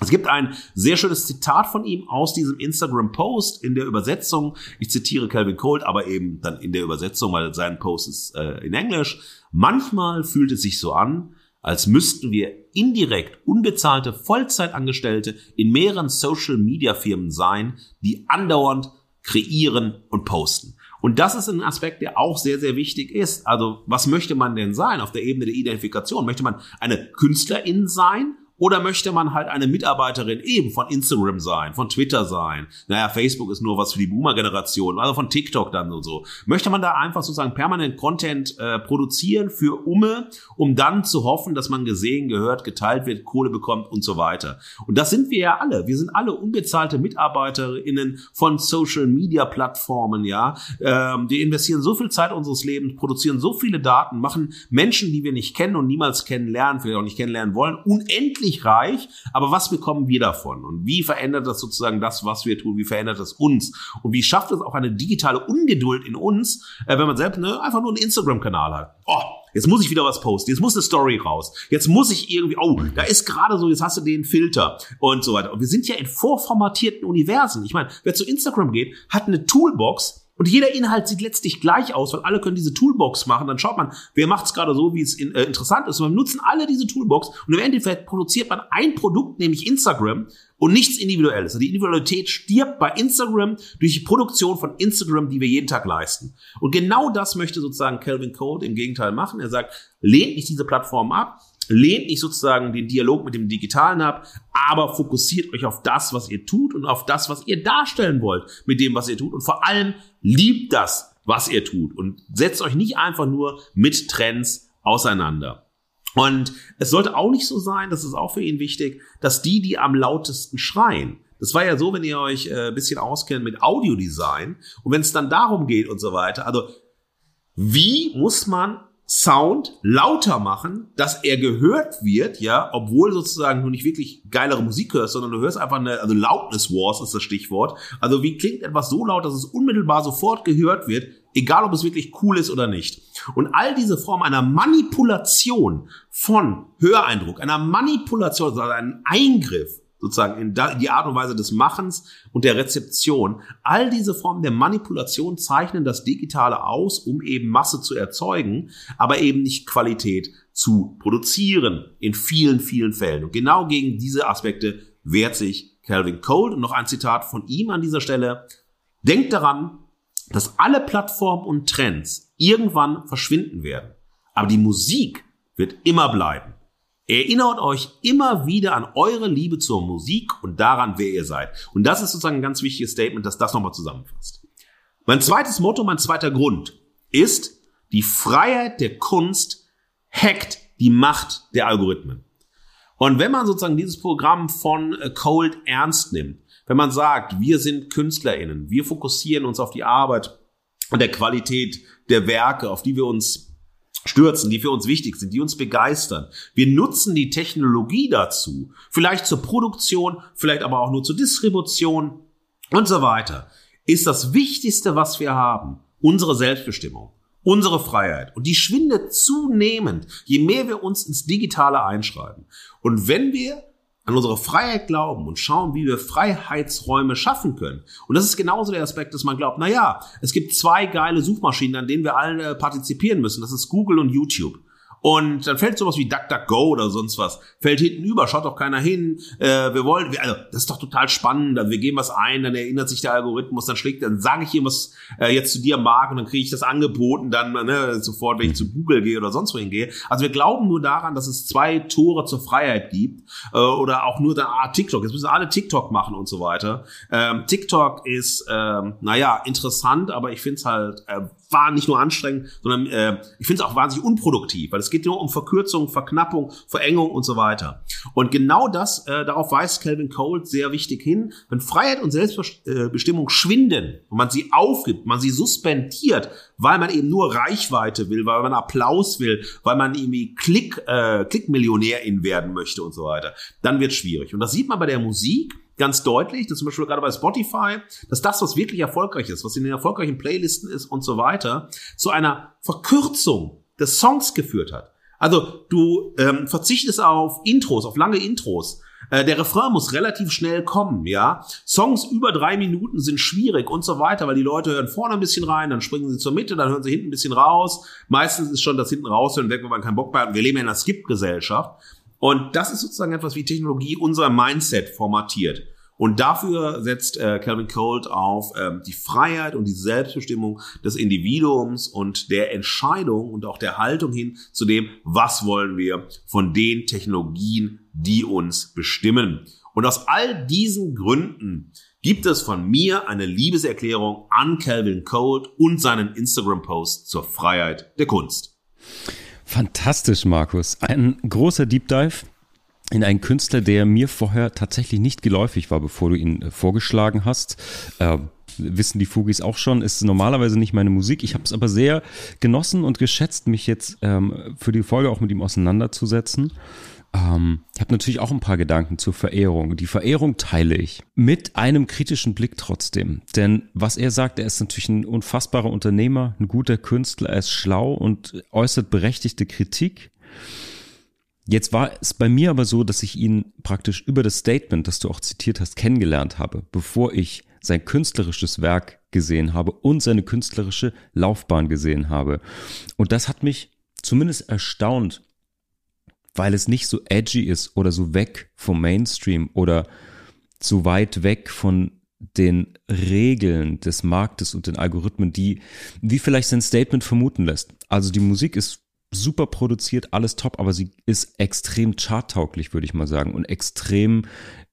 Es gibt ein sehr schönes Zitat von ihm aus diesem Instagram-Post in der Übersetzung. Ich zitiere Calvin Colt, aber eben dann in der Übersetzung, weil sein Post ist äh, in Englisch. Manchmal fühlt es sich so an, als müssten wir indirekt unbezahlte Vollzeitangestellte in mehreren Social-Media-Firmen sein, die andauernd kreieren und posten. Und das ist ein Aspekt, der auch sehr, sehr wichtig ist. Also was möchte man denn sein auf der Ebene der Identifikation? Möchte man eine Künstlerin sein oder möchte man halt eine Mitarbeiterin eben von Instagram sein, von Twitter sein? Naja, Facebook ist nur was für die Boomer-Generation, also von TikTok dann und so. Möchte man da einfach sozusagen permanent Content äh, produzieren für Umme, um dann zu hoffen, dass man gesehen, gehört, geteilt wird, Kohle bekommt und so weiter. Und das sind wir ja alle. Wir sind alle unbezahlte MitarbeiterInnen von Social-Media-Plattformen, ja. Ähm, die investieren so viel Zeit unseres Lebens, produzieren so viele Daten, machen Menschen, die wir nicht kennen und niemals kennenlernen, vielleicht auch nicht kennenlernen wollen, unendlich richtig reich, aber was bekommen wir davon? Und wie verändert das sozusagen das, was wir tun? Wie verändert das uns? Und wie schafft es auch eine digitale Ungeduld in uns, äh, wenn man selbst ne, einfach nur einen Instagram-Kanal hat? Oh, Jetzt muss ich wieder was posten. Jetzt muss eine Story raus. Jetzt muss ich irgendwie, oh, da ist gerade so, jetzt hast du den Filter und so weiter. Und wir sind ja in vorformatierten Universen. Ich meine, wer zu Instagram geht, hat eine Toolbox, und jeder Inhalt sieht letztlich gleich aus, weil alle können diese Toolbox machen. Dann schaut man, wer macht es gerade so, wie es in, äh, interessant ist. Und wir nutzen alle diese Toolbox und im Endeffekt produziert man ein Produkt, nämlich Instagram und nichts Individuelles. Also die Individualität stirbt bei Instagram durch die Produktion von Instagram, die wir jeden Tag leisten. Und genau das möchte sozusagen Calvin Code im Gegenteil machen. Er sagt, lehnt nicht diese Plattform ab, lehnt nicht sozusagen den Dialog mit dem Digitalen ab, aber fokussiert euch auf das, was ihr tut und auf das, was ihr darstellen wollt mit dem, was ihr tut und vor allem liebt das, was ihr tut und setzt euch nicht einfach nur mit Trends auseinander. Und es sollte auch nicht so sein, das ist auch für ihn wichtig, dass die, die am lautesten schreien, das war ja so, wenn ihr euch äh, ein bisschen auskennt mit Audiodesign und wenn es dann darum geht und so weiter. Also wie muss man Sound lauter machen, dass er gehört wird, ja, obwohl sozusagen du nicht wirklich geilere Musik hörst, sondern du hörst einfach eine, also Loudness Wars ist das Stichwort. Also wie klingt etwas so laut, dass es unmittelbar sofort gehört wird, egal ob es wirklich cool ist oder nicht. Und all diese Form einer Manipulation von Höreindruck, einer Manipulation, also einem Eingriff sozusagen in die Art und Weise des Machens und der Rezeption. All diese Formen der Manipulation zeichnen das Digitale aus, um eben Masse zu erzeugen, aber eben nicht Qualität zu produzieren in vielen, vielen Fällen. Und genau gegen diese Aspekte wehrt sich Calvin Cole. Und noch ein Zitat von ihm an dieser Stelle. Denkt daran, dass alle Plattformen und Trends irgendwann verschwinden werden. Aber die Musik wird immer bleiben. Erinnert euch immer wieder an eure Liebe zur Musik und daran, wer ihr seid. Und das ist sozusagen ein ganz wichtiges Statement, das das nochmal zusammenfasst. Mein zweites Motto, mein zweiter Grund ist, die Freiheit der Kunst hackt die Macht der Algorithmen. Und wenn man sozusagen dieses Programm von äh, Cold ernst nimmt, wenn man sagt, wir sind KünstlerInnen, wir fokussieren uns auf die Arbeit und der Qualität der Werke, auf die wir uns stürzen, die für uns wichtig sind, die uns begeistern. Wir nutzen die Technologie dazu, vielleicht zur Produktion, vielleicht aber auch nur zur Distribution und so weiter. Ist das Wichtigste, was wir haben, unsere Selbstbestimmung, unsere Freiheit. Und die schwindet zunehmend, je mehr wir uns ins Digitale einschreiben. Und wenn wir an unsere Freiheit glauben und schauen, wie wir Freiheitsräume schaffen können. Und das ist genauso der Aspekt, dass man glaubt, na ja, es gibt zwei geile Suchmaschinen, an denen wir alle partizipieren müssen. Das ist Google und YouTube. Und dann fällt sowas wie DuckDuckGo oder sonst was, fällt hinten über, schaut doch keiner hin. Äh, wir wollen, wir, also das ist doch total spannend. Also wir geben was ein, dann erinnert sich der Algorithmus, dann schlägt, dann sage ich ihm was äh, jetzt zu dir mag und dann kriege ich das angeboten, dann ne, sofort, wenn ich zu Google gehe oder sonst wohin gehe. Also wir glauben nur daran, dass es zwei Tore zur Freiheit gibt äh, oder auch nur da ah, TikTok. Jetzt müssen alle TikTok machen und so weiter. Ähm, TikTok ist, ähm, naja, interessant, aber ich finde es halt äh, war nicht nur anstrengend, sondern äh, ich finde es auch wahnsinnig unproduktiv, weil es geht nur um Verkürzung, Verknappung, Verengung und so weiter. Und genau das, äh, darauf weist Calvin Cole sehr wichtig hin. Wenn Freiheit und Selbstbestimmung schwinden und man sie aufgibt, man sie suspendiert, weil man eben nur Reichweite will, weil man Applaus will, weil man irgendwie Klick, äh, Klickmillionärin werden möchte und so weiter, dann wird schwierig. Und das sieht man bei der Musik ganz deutlich, dass zum Beispiel gerade bei Spotify, dass das, was wirklich erfolgreich ist, was in den erfolgreichen Playlisten ist und so weiter, zu einer Verkürzung des Songs geführt hat. Also du ähm, verzichtest auf Intros, auf lange Intros. Äh, der Refrain muss relativ schnell kommen, ja. Songs über drei Minuten sind schwierig und so weiter, weil die Leute hören vorne ein bisschen rein, dann springen sie zur Mitte, dann hören sie hinten ein bisschen raus. Meistens ist schon das hinten raushören weg, wenn man keinen Bock mehr hat. Wir leben ja in einer Skip-Gesellschaft. Und das ist sozusagen etwas, wie Technologie unser Mindset formatiert. Und dafür setzt äh, Calvin Colt auf ähm, die Freiheit und die Selbstbestimmung des Individuums und der Entscheidung und auch der Haltung hin zu dem, was wollen wir von den Technologien, die uns bestimmen. Und aus all diesen Gründen gibt es von mir eine Liebeserklärung an Calvin Colt und seinen Instagram-Post zur Freiheit der Kunst. Fantastisch, Markus. Ein großer Deep Dive in einen Künstler, der mir vorher tatsächlich nicht geläufig war, bevor du ihn äh, vorgeschlagen hast. Äh, wissen die Fugis auch schon, ist normalerweise nicht meine Musik. Ich habe es aber sehr genossen und geschätzt, mich jetzt ähm, für die Folge auch mit ihm auseinanderzusetzen. Ähm, ich habe natürlich auch ein paar Gedanken zur Verehrung. Die Verehrung teile ich mit einem kritischen Blick trotzdem. Denn was er sagt, er ist natürlich ein unfassbarer Unternehmer, ein guter Künstler, er ist schlau und äußert berechtigte Kritik. Jetzt war es bei mir aber so, dass ich ihn praktisch über das Statement, das du auch zitiert hast, kennengelernt habe, bevor ich sein künstlerisches Werk gesehen habe und seine künstlerische Laufbahn gesehen habe. Und das hat mich zumindest erstaunt, weil es nicht so edgy ist oder so weg vom Mainstream oder so weit weg von den Regeln des Marktes und den Algorithmen, die, wie vielleicht sein Statement vermuten lässt. Also die Musik ist super produziert, alles top, aber sie ist extrem charttauglich, würde ich mal sagen, und extrem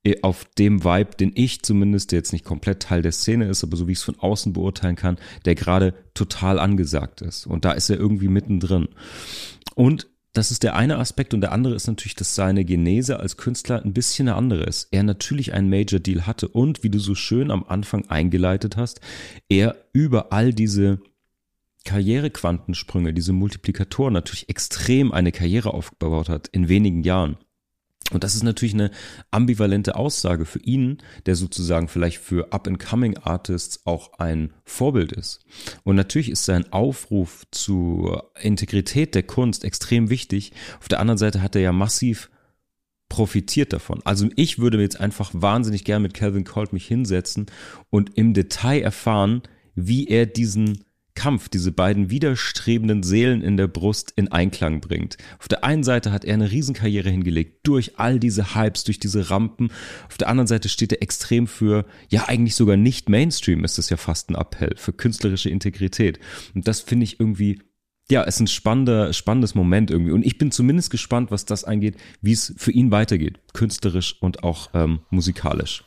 äh, auf dem Vibe, den ich zumindest, der jetzt nicht komplett Teil der Szene ist, aber so wie ich es von außen beurteilen kann, der gerade total angesagt ist. Und da ist er irgendwie mittendrin. Und das ist der eine Aspekt und der andere ist natürlich, dass seine Genese als Künstler ein bisschen eine andere ist. Er natürlich einen Major Deal hatte und, wie du so schön am Anfang eingeleitet hast, er über all diese Karrierequantensprünge, diese Multiplikatoren natürlich extrem eine Karriere aufgebaut hat in wenigen Jahren. Und das ist natürlich eine ambivalente Aussage für ihn, der sozusagen vielleicht für Up-and-Coming Artists auch ein Vorbild ist. Und natürlich ist sein Aufruf zur Integrität der Kunst extrem wichtig. Auf der anderen Seite hat er ja massiv profitiert davon. Also ich würde jetzt einfach wahnsinnig gern mit Calvin Colt mich hinsetzen und im Detail erfahren, wie er diesen Kampf, diese beiden widerstrebenden Seelen in der Brust in Einklang bringt. Auf der einen Seite hat er eine Riesenkarriere hingelegt, durch all diese Hypes, durch diese Rampen. Auf der anderen Seite steht er extrem für, ja eigentlich sogar nicht Mainstream, ist das ja fast ein Appell, für künstlerische Integrität. Und das finde ich irgendwie ja, ist ein spannender, spannendes Moment irgendwie. Und ich bin zumindest gespannt, was das angeht, wie es für ihn weitergeht, künstlerisch und auch ähm, musikalisch.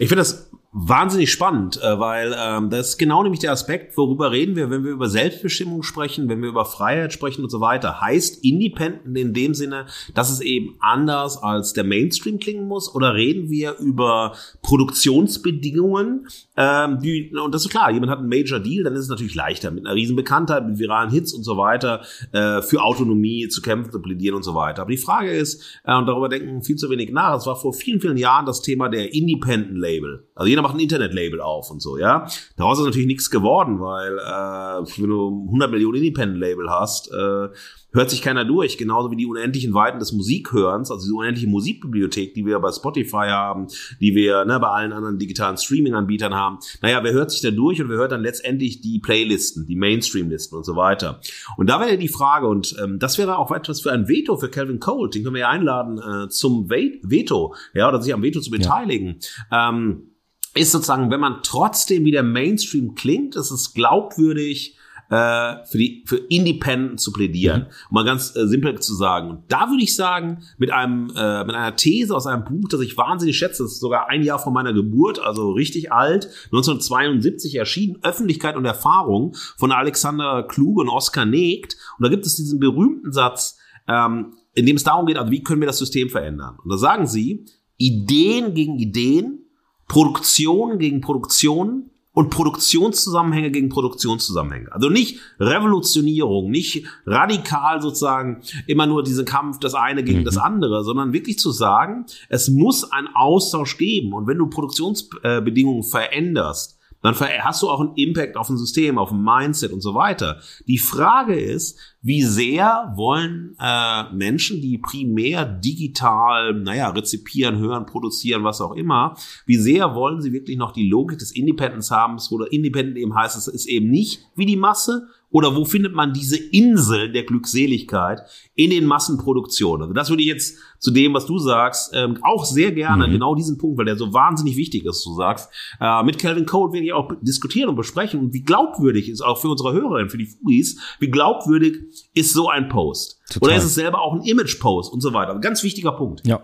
Ich finde das wahnsinnig spannend, äh, weil ähm, das ist genau nämlich der Aspekt, worüber reden wir, wenn wir über Selbstbestimmung sprechen, wenn wir über Freiheit sprechen und so weiter. Heißt Independent in dem Sinne, dass es eben anders als der Mainstream klingen muss? Oder reden wir über Produktionsbedingungen? Ähm, die, und das ist klar, jemand hat einen Major Deal, dann ist es natürlich leichter, mit einer riesen Bekanntheit, mit viralen Hits und so weiter, äh, für Autonomie zu kämpfen, zu plädieren und so weiter. Aber die Frage ist, äh, und darüber denken viel zu wenig nach, es war vor vielen, vielen Jahren das Thema der Independent Label. Also jeder macht ein Internetlabel auf und so, ja. Daraus ist natürlich nichts geworden, weil äh, wenn du 100 Millionen Independent-Label hast, äh, hört sich keiner durch, genauso wie die unendlichen Weiten des Musikhörens, also die unendliche Musikbibliothek, die wir bei Spotify haben, die wir ne, bei allen anderen digitalen Streaming-Anbietern haben. Naja, wer hört sich da durch und wer hört dann letztendlich die Playlisten, die Mainstream-Listen und so weiter. Und da wäre die Frage, und ähm, das wäre auch etwas für ein Veto für Calvin Cole, den können wir ja einladen äh, zum Veto, ja, oder sich am Veto zu beteiligen. Ja. Ähm, ist sozusagen, wenn man trotzdem wie der Mainstream klingt, ist es glaubwürdig, äh, für die für Independent zu plädieren, mhm. um mal ganz äh, simpel zu sagen. Und da würde ich sagen, mit einem äh, mit einer These aus einem Buch, das ich wahnsinnig schätze, das ist sogar ein Jahr vor meiner Geburt, also richtig alt, 1972 erschienen, Öffentlichkeit und Erfahrung von Alexander Kluge und Oskar Negt. Und da gibt es diesen berühmten Satz, ähm, in dem es darum geht, also wie können wir das System verändern? Und da sagen sie, Ideen gegen Ideen, Produktion gegen Produktion, und Produktionszusammenhänge gegen Produktionszusammenhänge. Also nicht Revolutionierung, nicht radikal sozusagen immer nur diesen Kampf, das eine gegen mhm. das andere, sondern wirklich zu sagen, es muss einen Austausch geben. Und wenn du Produktionsbedingungen veränderst, dann hast du auch einen Impact auf ein System, auf ein Mindset und so weiter. Die Frage ist, wie sehr wollen äh, Menschen, die primär digital, naja, rezipieren, hören, produzieren, was auch immer, wie sehr wollen sie wirklich noch die Logik des Independence haben, wo der Independent eben heißt, es ist eben nicht wie die Masse, oder wo findet man diese Insel der Glückseligkeit in den Massenproduktionen? Also das würde ich jetzt zu dem, was du sagst, ähm, auch sehr gerne, mhm. genau diesen Punkt, weil der so wahnsinnig wichtig ist, du sagst, äh, mit Calvin Code werde ich auch diskutieren und besprechen. Und wie glaubwürdig ist auch für unsere Hörerinnen, für die Fugis, wie glaubwürdig ist so ein Post? Total. Oder ist es selber auch ein Image-Post und so weiter? Ganz wichtiger Punkt. Ja.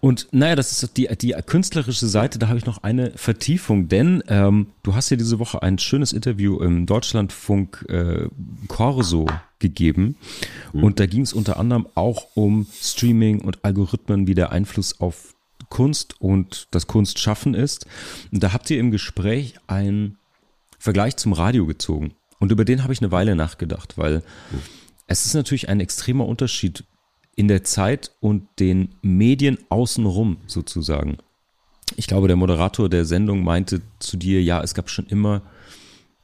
Und naja, das ist die, die künstlerische Seite, da habe ich noch eine Vertiefung, denn ähm, du hast ja diese Woche ein schönes Interview im Deutschlandfunk äh, Corso gegeben. Mhm. Und da ging es unter anderem auch um Streaming und Algorithmen, wie der Einfluss auf Kunst und das Kunstschaffen ist. Und da habt ihr im Gespräch einen Vergleich zum Radio gezogen. Und über den habe ich eine Weile nachgedacht, weil mhm es ist natürlich ein extremer Unterschied in der Zeit und den Medien außenrum sozusagen. Ich glaube, der Moderator der Sendung meinte zu dir, ja, es gab schon immer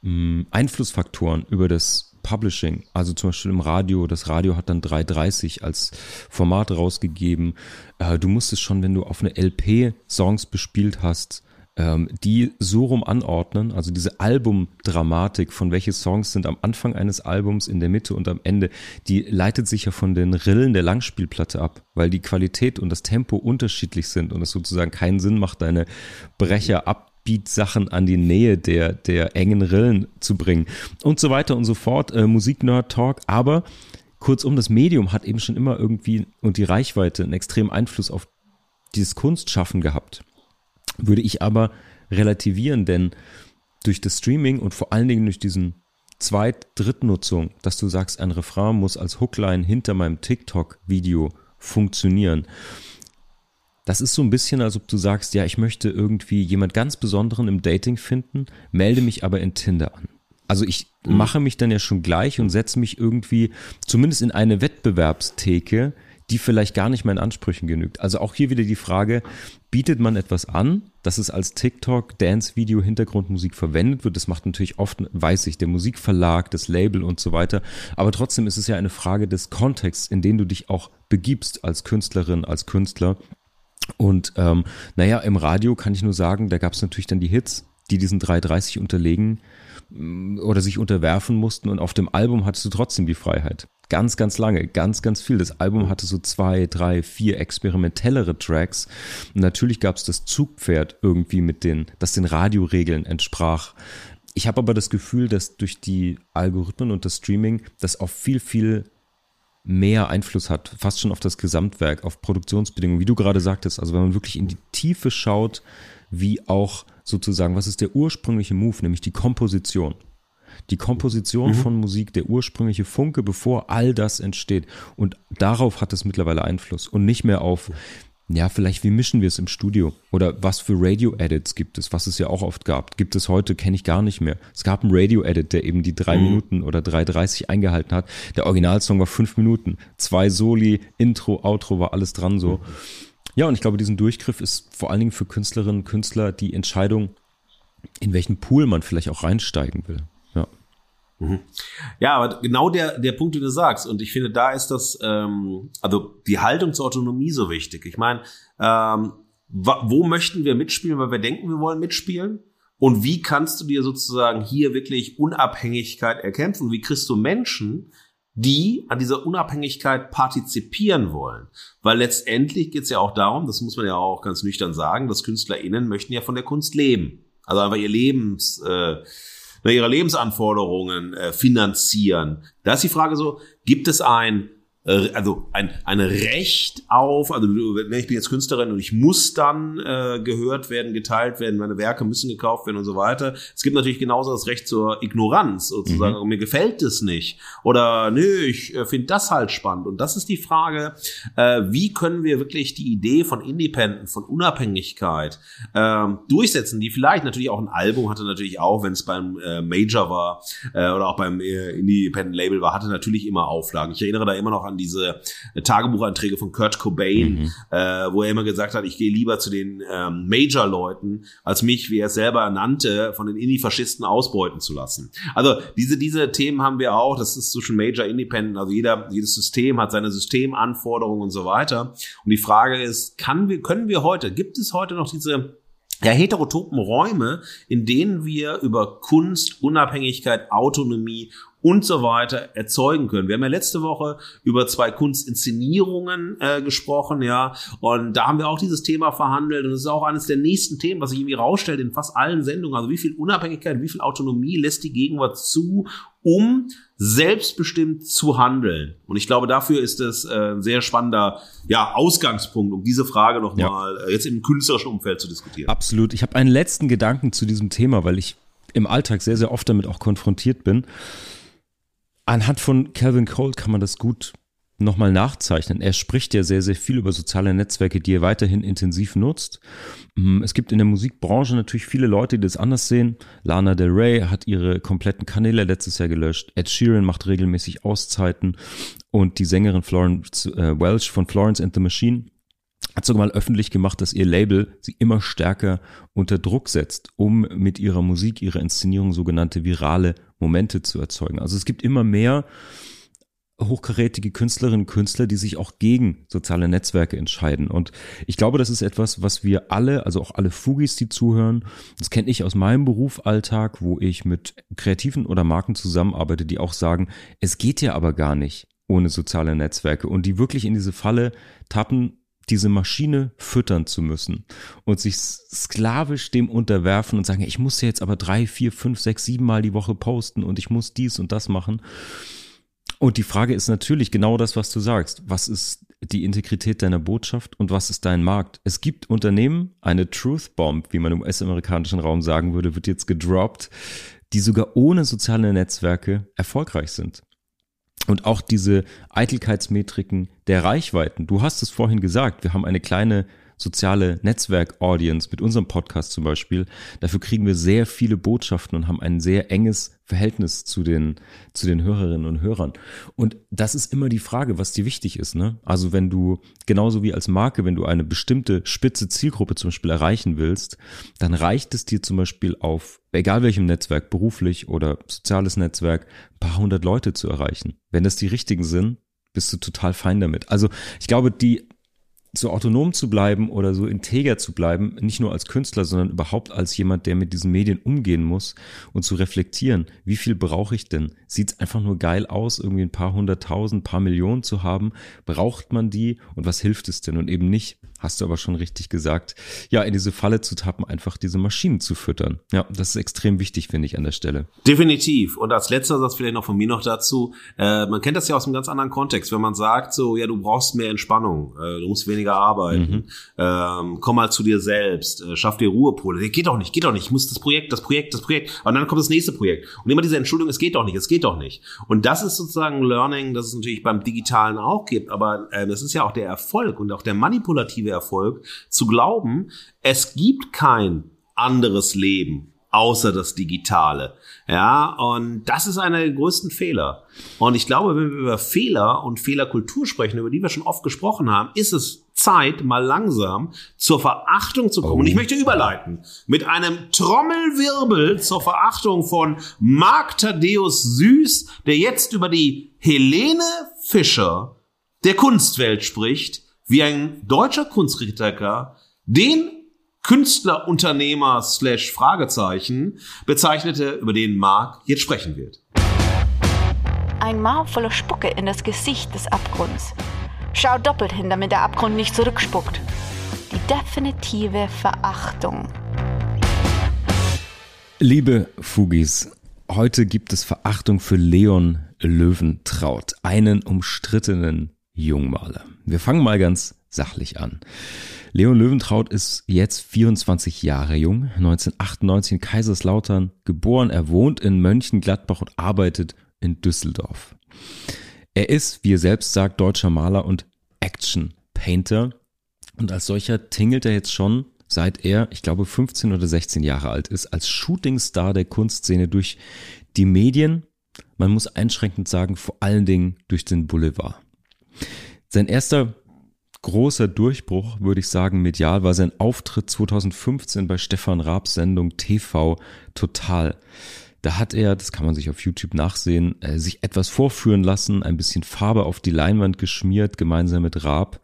mh, hm, Einflussfaktoren über das Publishing. Also zum Beispiel im Radio, das Radio hat dann 330 als Format rausgegeben. Äh, du musstest schon, wenn du auf eine LP Songs bespielt hast, ähm, die so rum anordnen, also diese Albumdramatik von welche Songs sind am Anfang eines Albums, in der Mitte und am Ende, die leitet sich ja von den Rillen der Langspielplatte ab, weil die Qualität und das Tempo unterschiedlich sind und es sozusagen keinen Sinn macht, deine Brecher ab Sachen an die Nähe der, der engen Rillen zu bringen und so weiter und so fort. Äh, Musik-Nerd-Talk, aber kurzum, das Medium hat eben schon immer irgendwie und die Reichweite einen extremen Einfluss auf dieses Kunstschaffen gehabt würde ich aber relativieren, denn durch das Streaming und vor allen Dingen durch diesen Zweit-, Drittnutzung, dass du sagst, ein Refrain muss als Hookline hinter meinem TikTok-Video funktionieren. Das ist so ein bisschen, als ob du sagst, ja, ich möchte irgendwie jemand ganz Besonderen im Dating finden, melde mich aber in Tinder an. Also ich mhm. mache mich dann ja schon gleich und setze mich irgendwie zumindest in eine Wettbewerbstheke, die vielleicht gar nicht meinen Ansprüchen genügt. Also auch hier wieder die Frage, bietet man etwas an, dass es als TikTok, Dance-Video, Hintergrundmusik verwendet wird? Das macht natürlich oft, weiß ich, der Musikverlag, das Label und so weiter. Aber trotzdem ist es ja eine Frage des Kontexts, in den du dich auch begibst als Künstlerin, als Künstler. Und ähm, naja, im Radio kann ich nur sagen, da gab es natürlich dann die Hits, die diesen 330 unterlegen oder sich unterwerfen mussten und auf dem Album hattest du trotzdem die Freiheit ganz, ganz lange, ganz, ganz viel. Das Album hatte so zwei, drei, vier experimentellere Tracks. Und natürlich gab es das Zugpferd irgendwie mit den, das den Radioregeln entsprach. Ich habe aber das Gefühl, dass durch die Algorithmen und das Streaming das auf viel, viel mehr Einfluss hat, fast schon auf das Gesamtwerk, auf Produktionsbedingungen, wie du gerade sagtest. Also wenn man wirklich in die Tiefe schaut, wie auch sozusagen, was ist der ursprüngliche Move, nämlich die Komposition die Komposition mhm. von Musik, der ursprüngliche Funke, bevor all das entsteht. Und darauf hat es mittlerweile Einfluss und nicht mehr auf, ja, vielleicht wie mischen wir es im Studio oder was für Radio-Edits gibt es, was es ja auch oft gab. Gibt es heute, kenne ich gar nicht mehr. Es gab einen Radio-Edit, der eben die drei mhm. Minuten oder 3,30 eingehalten hat. Der Originalsong war fünf Minuten. Zwei Soli, Intro, Outro war alles dran so. Mhm. Ja, und ich glaube, diesen Durchgriff ist vor allen Dingen für Künstlerinnen und Künstler die Entscheidung in welchen Pool man vielleicht auch reinsteigen will. Ja. Mhm. Ja, aber genau der, der Punkt, den du sagst. Und ich finde, da ist das, ähm, also die Haltung zur Autonomie so wichtig. Ich meine, ähm, wo möchten wir mitspielen, weil wir denken, wir wollen mitspielen? Und wie kannst du dir sozusagen hier wirklich Unabhängigkeit erkämpfen? Wie kriegst du Menschen, die an dieser Unabhängigkeit partizipieren wollen? Weil letztendlich geht es ja auch darum, das muss man ja auch ganz nüchtern sagen, dass KünstlerInnen möchten ja von der Kunst leben. Also einfach ihr Lebens, äh, ihre Lebensanforderungen äh, finanzieren. Da ist die Frage so, gibt es ein also ein, ein Recht auf, also ich bin jetzt Künstlerin und ich muss dann äh, gehört werden, geteilt werden, meine Werke müssen gekauft werden und so weiter. Es gibt natürlich genauso das Recht zur Ignoranz, sozusagen, mhm. mir gefällt es nicht oder nö, ich äh, finde das halt spannend. Und das ist die Frage, äh, wie können wir wirklich die Idee von Independent, von Unabhängigkeit äh, durchsetzen, die vielleicht natürlich auch ein Album hatte, natürlich auch, wenn es beim äh, Major war äh, oder auch beim äh, Independent Label war, hatte natürlich immer Auflagen. Ich erinnere da immer noch an an diese äh, Tagebucheinträge von Kurt Cobain, mhm. äh, wo er immer gesagt hat, ich gehe lieber zu den ähm, Major-Leuten, als mich, wie er es selber nannte, von den Indie-Faschisten ausbeuten zu lassen. Also diese, diese Themen haben wir auch, das ist zwischen Major Independent, also jeder, jedes System hat seine Systemanforderungen und so weiter. Und die Frage ist, kann wir, können wir heute, gibt es heute noch diese ja, heterotopen Räume, in denen wir über Kunst, Unabhängigkeit, Autonomie und so weiter erzeugen können. Wir haben ja letzte Woche über zwei Kunstinszenierungen äh, gesprochen, ja, und da haben wir auch dieses Thema verhandelt und es ist auch eines der nächsten Themen, was sich irgendwie rausstellt in fast allen Sendungen. Also wie viel Unabhängigkeit, wie viel Autonomie lässt die Gegenwart zu, um selbstbestimmt zu handeln. Und ich glaube, dafür ist es äh, ein sehr spannender ja, Ausgangspunkt, um diese Frage nochmal ja. Äh, jetzt im künstlerischen Umfeld zu diskutieren. Absolut. Ich habe einen letzten Gedanken zu diesem Thema, weil ich im Alltag sehr, sehr oft damit auch konfrontiert bin. Anhand von Calvin Cole kann man das gut nochmal nachzeichnen. Er spricht ja sehr, sehr viel über soziale Netzwerke, die er weiterhin intensiv nutzt. Mm, es gibt in der Musikbranche natürlich viele Leute, die das anders sehen. Lana Del Rey hat ihre kompletten Kanäle letztes Jahr gelöscht. Ed Sheeran macht regelmäßig Auszeiten. Und die Sängerin Florence äh, Welch von Florence and the Machine hat sogar mal öffentlich gemacht, dass ihr Label sie immer stärker unter Druck setzt, um mit ihrer Musik, ihrer Inszenierung sogenannte virale Momente zu erzeugen. Also es gibt immer mehr hochkarätige Künstlerinnen und Künstler, die sich auch gegen soziale Netzwerke entscheiden. Und ich glaube, das ist etwas, was wir alle, also auch alle Fugis, die zuhören, das kenne ich aus meinem Berufsalltag, wo ich mit Kreativen oder Marken zusammenarbeite, die auch sagen, es geht ja aber gar nicht ohne soziale Netzwerke und die wirklich in diese Falle tappen, diese Maschine füttern zu müssen und sich sklavisch dem unterwerfen und sagen, ich muss jetzt aber drei, vier, fünf, sechs, sieben Mal die Woche posten und ich muss dies und das machen. Und die Frage ist natürlich genau das, was du sagst. Was ist die Integrität deiner Botschaft und was ist dein Markt? Es gibt Unternehmen, eine Truth Bomb, wie man im US-amerikanischen Raum sagen würde, wird jetzt gedroppt, die sogar ohne soziale Netzwerke erfolgreich sind. Und auch diese Eitelkeitsmetriken der Reichweiten. Du hast es vorhin gesagt, wir haben eine kleine soziale Netzwerk-Audience mit unserem Podcast zum Beispiel. Dafür kriegen wir sehr viele Botschaften und haben ein sehr enges Verhältnis zu den, zu den Hörerinnen und Hörern. Und das ist immer die Frage, was dir wichtig ist. Ne? Also wenn du, genauso wie als Marke, wenn du eine bestimmte spitze Zielgruppe zum Beispiel erreichen willst, dann reicht es dir zum Beispiel auf, egal welchem Netzwerk, beruflich oder soziales Netzwerk, ein paar hundert Leute zu erreichen. Wenn das die richtigen sind, bist du total fein damit. Also ich glaube, die so autonom zu bleiben oder so integer zu bleiben, nicht nur als Künstler, sondern überhaupt als jemand, der mit diesen Medien umgehen muss und zu reflektieren, wie viel brauche ich denn? Sieht es einfach nur geil aus, irgendwie ein paar hunderttausend, paar Millionen zu haben? Braucht man die und was hilft es denn? Und eben nicht, hast du aber schon richtig gesagt, ja, in diese Falle zu tappen, einfach diese Maschinen zu füttern. Ja, das ist extrem wichtig, finde ich, an der Stelle. Definitiv. Und als letzter Satz vielleicht noch von mir noch dazu, äh, man kennt das ja aus einem ganz anderen Kontext, wenn man sagt so, ja, du brauchst mehr Entspannung, äh, du musst weniger arbeiten, mhm. ähm, komm mal zu dir selbst, äh, schaff dir Ruhepole. Geht doch nicht, geht doch nicht, ich muss das Projekt, das Projekt, das Projekt. Und dann kommt das nächste Projekt. Und immer diese Entschuldigung, es geht doch nicht, es geht doch nicht. Und das ist sozusagen Learning, das es natürlich beim Digitalen auch gibt, aber äh, das ist ja auch der Erfolg und auch der manipulative Erfolg, zu glauben, es gibt kein anderes Leben außer das Digitale. Ja, und das ist einer der größten Fehler. Und ich glaube, wenn wir über Fehler und Fehlerkultur sprechen, über die wir schon oft gesprochen haben, ist es Zeit, mal langsam zur Verachtung zu kommen. Oh. Und ich möchte überleiten mit einem Trommelwirbel zur Verachtung von Marc Thaddeus Süß, der jetzt über die Helene Fischer der Kunstwelt spricht, wie ein deutscher Kunstkritiker den Künstler, Unternehmer slash Fragezeichen bezeichnete, über den Marc jetzt sprechen wird. Ein Maul voller Spucke in das Gesicht des Abgrunds. Schau doppelt hin, damit der Abgrund nicht zurückspuckt. Die definitive Verachtung. Liebe Fugis, heute gibt es Verachtung für Leon Löwentraut, einen umstrittenen Jungmaler. Wir fangen mal ganz sachlich an. Leon Löwentraut ist jetzt 24 Jahre jung, 1998 in Kaiserslautern geboren. Er wohnt in Mönchengladbach und arbeitet in Düsseldorf. Er ist, wie er selbst sagt, deutscher Maler und Action Painter. Und als solcher tingelt er jetzt schon, seit er, ich glaube, 15 oder 16 Jahre alt ist, als Shootingstar der Kunstszene durch die Medien. Man muss einschränkend sagen, vor allen Dingen durch den Boulevard. Sein erster großer Durchbruch, würde ich sagen, medial, war sein Auftritt 2015 bei Stefan Raabs Sendung TV Total. Da hat er, das kann man sich auf YouTube nachsehen, äh, sich etwas vorführen lassen, ein bisschen Farbe auf die Leinwand geschmiert, gemeinsam mit Raab.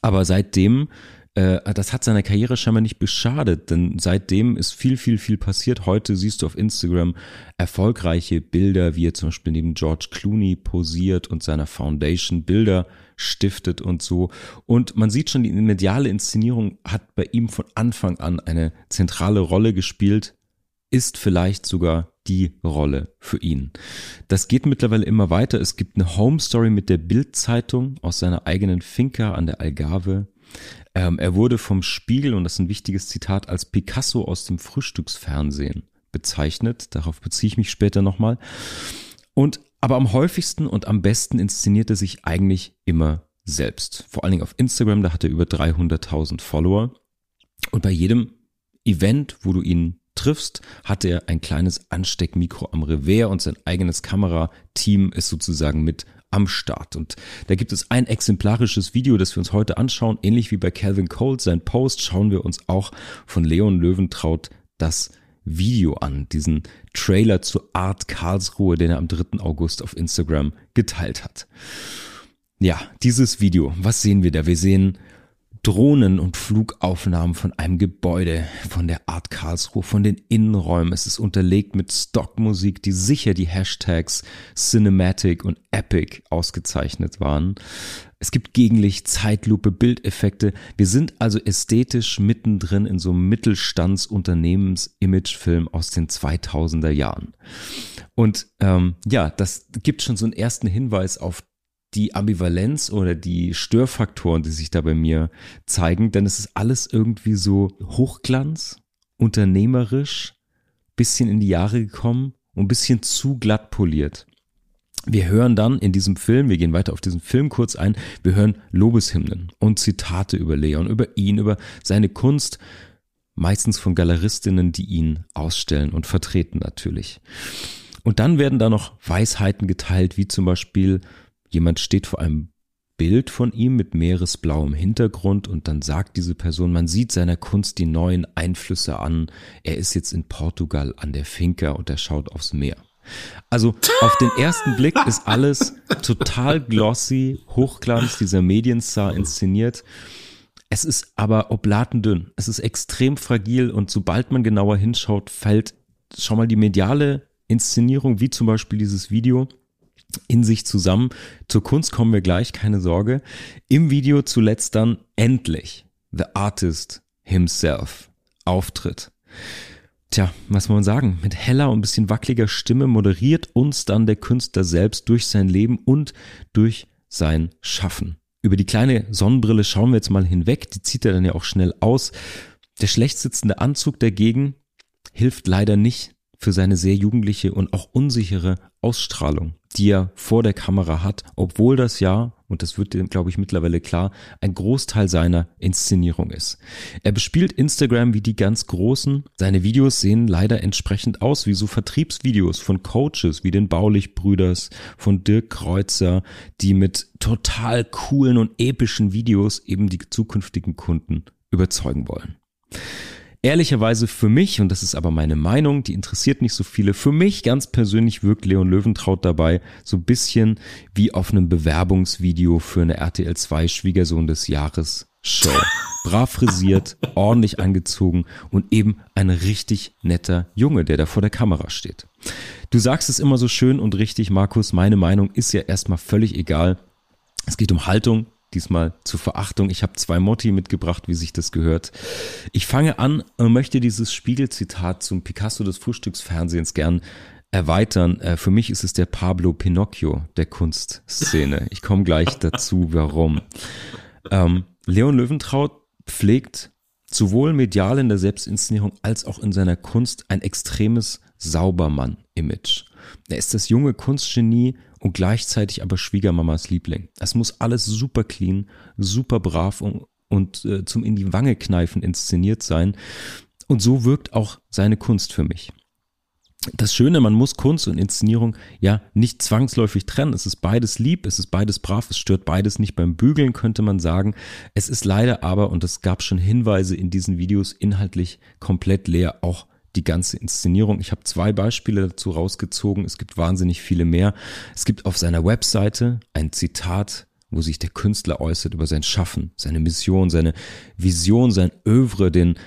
Aber seitdem, das hat seiner Karriere scheinbar nicht beschadet, denn seitdem ist viel, viel, viel passiert. Heute siehst du auf Instagram erfolgreiche Bilder, wie er zum Beispiel neben George Clooney posiert und seiner Foundation Bilder stiftet und so. Und man sieht schon, die mediale Inszenierung hat bei ihm von Anfang an eine zentrale Rolle gespielt, ist vielleicht sogar die Rolle für ihn. Das geht mittlerweile immer weiter. Es gibt eine Home Story mit der Bild-Zeitung aus seiner eigenen Finca an der Algarve. Ähm, er wurde vom Spiegel, und das ist ein wichtiges Zitat, als Picasso aus dem Frühstücksfernsehen bezeichnet. Darauf beziehe ich mich später nochmal. Und aber am häufigsten und am besten inszeniert er sich eigentlich immer selbst. Vor allen Dingen auf Instagram, da hat er über 300.000 Follower. Und bei jedem Event, wo du ihn triffst, hat er ein kleines Ansteckmikro am Revers und sein eigenes Kamerateam ist sozusagen mit am Start. Und da gibt es ein exemplarisches Video, das wir uns heute anschauen. Ähnlich wie bei Calvin Cole, sein Post, schauen wir uns auch von Leon Löwentraut das Video an, diesen Trailer zur Art Karlsruhe, den er am 3. August auf Instagram geteilt hat. Ja, dieses Video, was sehen wir da? Wir sehen Drohnen- und Flugaufnahmen von einem Gebäude, von der Art Karlsruhe, von den Innenräumen. Es ist unterlegt mit Stockmusik, die sicher die Hashtags Cinematic und Epic ausgezeichnet waren. Es gibt Gegenlicht, Zeitlupe, Bildeffekte. Wir sind also ästhetisch mittendrin in so einem Mittelstandsunternehmens-Imagefilm aus den 2000er Jahren. Und ähm, ja, das gibt schon so einen ersten Hinweis auf die Ambivalenz oder die Störfaktoren, die sich da bei mir zeigen, denn es ist alles irgendwie so Hochglanz, unternehmerisch, bisschen in die Jahre gekommen und bisschen zu glatt poliert. Wir hören dann in diesem Film, wir gehen weiter auf diesen Film kurz ein, wir hören Lobeshymnen und Zitate über Leon, über ihn, über seine Kunst, meistens von Galeristinnen, die ihn ausstellen und vertreten natürlich. Und dann werden da noch Weisheiten geteilt, wie zum Beispiel jemand steht vor einem Bild von ihm mit meeresblauem Hintergrund und dann sagt diese Person, man sieht seiner Kunst die neuen Einflüsse an. Er ist jetzt in Portugal an der Finca und er schaut aufs Meer. Also auf den ersten Blick ist alles total glossy, Hochglanz, dieser Medienstar inszeniert. Es ist aber oblatendünn. Es ist extrem fragil und sobald man genauer hinschaut, fällt schon mal die mediale Inszenierung, wie zum Beispiel dieses Video, in sich zusammen. Zur Kunst kommen wir gleich, keine Sorge. Im Video zuletzt dann endlich The Artist himself auftritt. Tja, was muss man sagen? Mit heller und bisschen wackeliger Stimme moderiert uns dann der Künstler selbst durch sein Leben und durch sein Schaffen. Über die kleine Sonnenbrille schauen wir jetzt mal hinweg, die zieht er dann ja auch schnell aus. Der schlecht sitzende Anzug dagegen hilft leider nicht für seine sehr jugendliche und auch unsichere Ausstrahlung. Die er vor der Kamera hat, obwohl das ja, und das wird glaube ich, mittlerweile klar, ein Großteil seiner Inszenierung ist. Er bespielt Instagram wie die ganz Großen. Seine Videos sehen leider entsprechend aus wie so Vertriebsvideos von Coaches wie den Baulich-Brüders, von Dirk Kreuzer, die mit total coolen und epischen Videos eben die zukünftigen Kunden überzeugen wollen. Ehrlicherweise für mich, und das ist aber meine Meinung, die interessiert nicht so viele, für mich ganz persönlich wirkt Leon Löwentraut dabei so ein bisschen wie auf einem Bewerbungsvideo für eine RTL 2 Schwiegersohn des Jahres Show. [laughs] Brav frisiert, ordentlich angezogen und eben ein richtig netter Junge, der da vor der Kamera steht. Du sagst es immer so schön und richtig, Markus, meine Meinung ist ja erstmal völlig egal. Es geht um Haltung, diesmal zur Verachtung. Ich habe zwei Motti mitgebracht, wie sich das gehört. Ich fange an und möchte dieses Spiegelzitat zum Picasso des Frühstücksfernsehens gern erweitern. Äh, für mich ist es der Pablo Pinocchio der Kunstszene. Ich komme gleich [laughs] dazu, warum. Ähm, Leon Löwentraut pflegt sowohl medial in der Selbstinszenierung als auch in seiner Kunst ein extremes Saubermann-Image. Er ist das junge Kunstgenie und gleichzeitig aber Schwiegermamas Liebling. Es muss alles super clean, super brav und, und äh, zum in die Wange kneifen inszeniert sein. Und so wirkt auch seine Kunst für mich. Das Schöne, man muss Kunst und Inszenierung ja nicht zwangsläufig trennen. Es ist beides lieb, es ist beides brav, es stört beides nicht beim Bügeln, könnte man sagen. Es ist leider aber, und es gab schon Hinweise in diesen Videos, inhaltlich komplett leer, auch die ganze Inszenierung. Ich habe zwei Beispiele dazu rausgezogen. Es gibt wahnsinnig viele mehr. Es gibt auf seiner Webseite ein Zitat, wo sich der Künstler äußert über sein Schaffen, seine Mission, seine Vision, sein Övre, den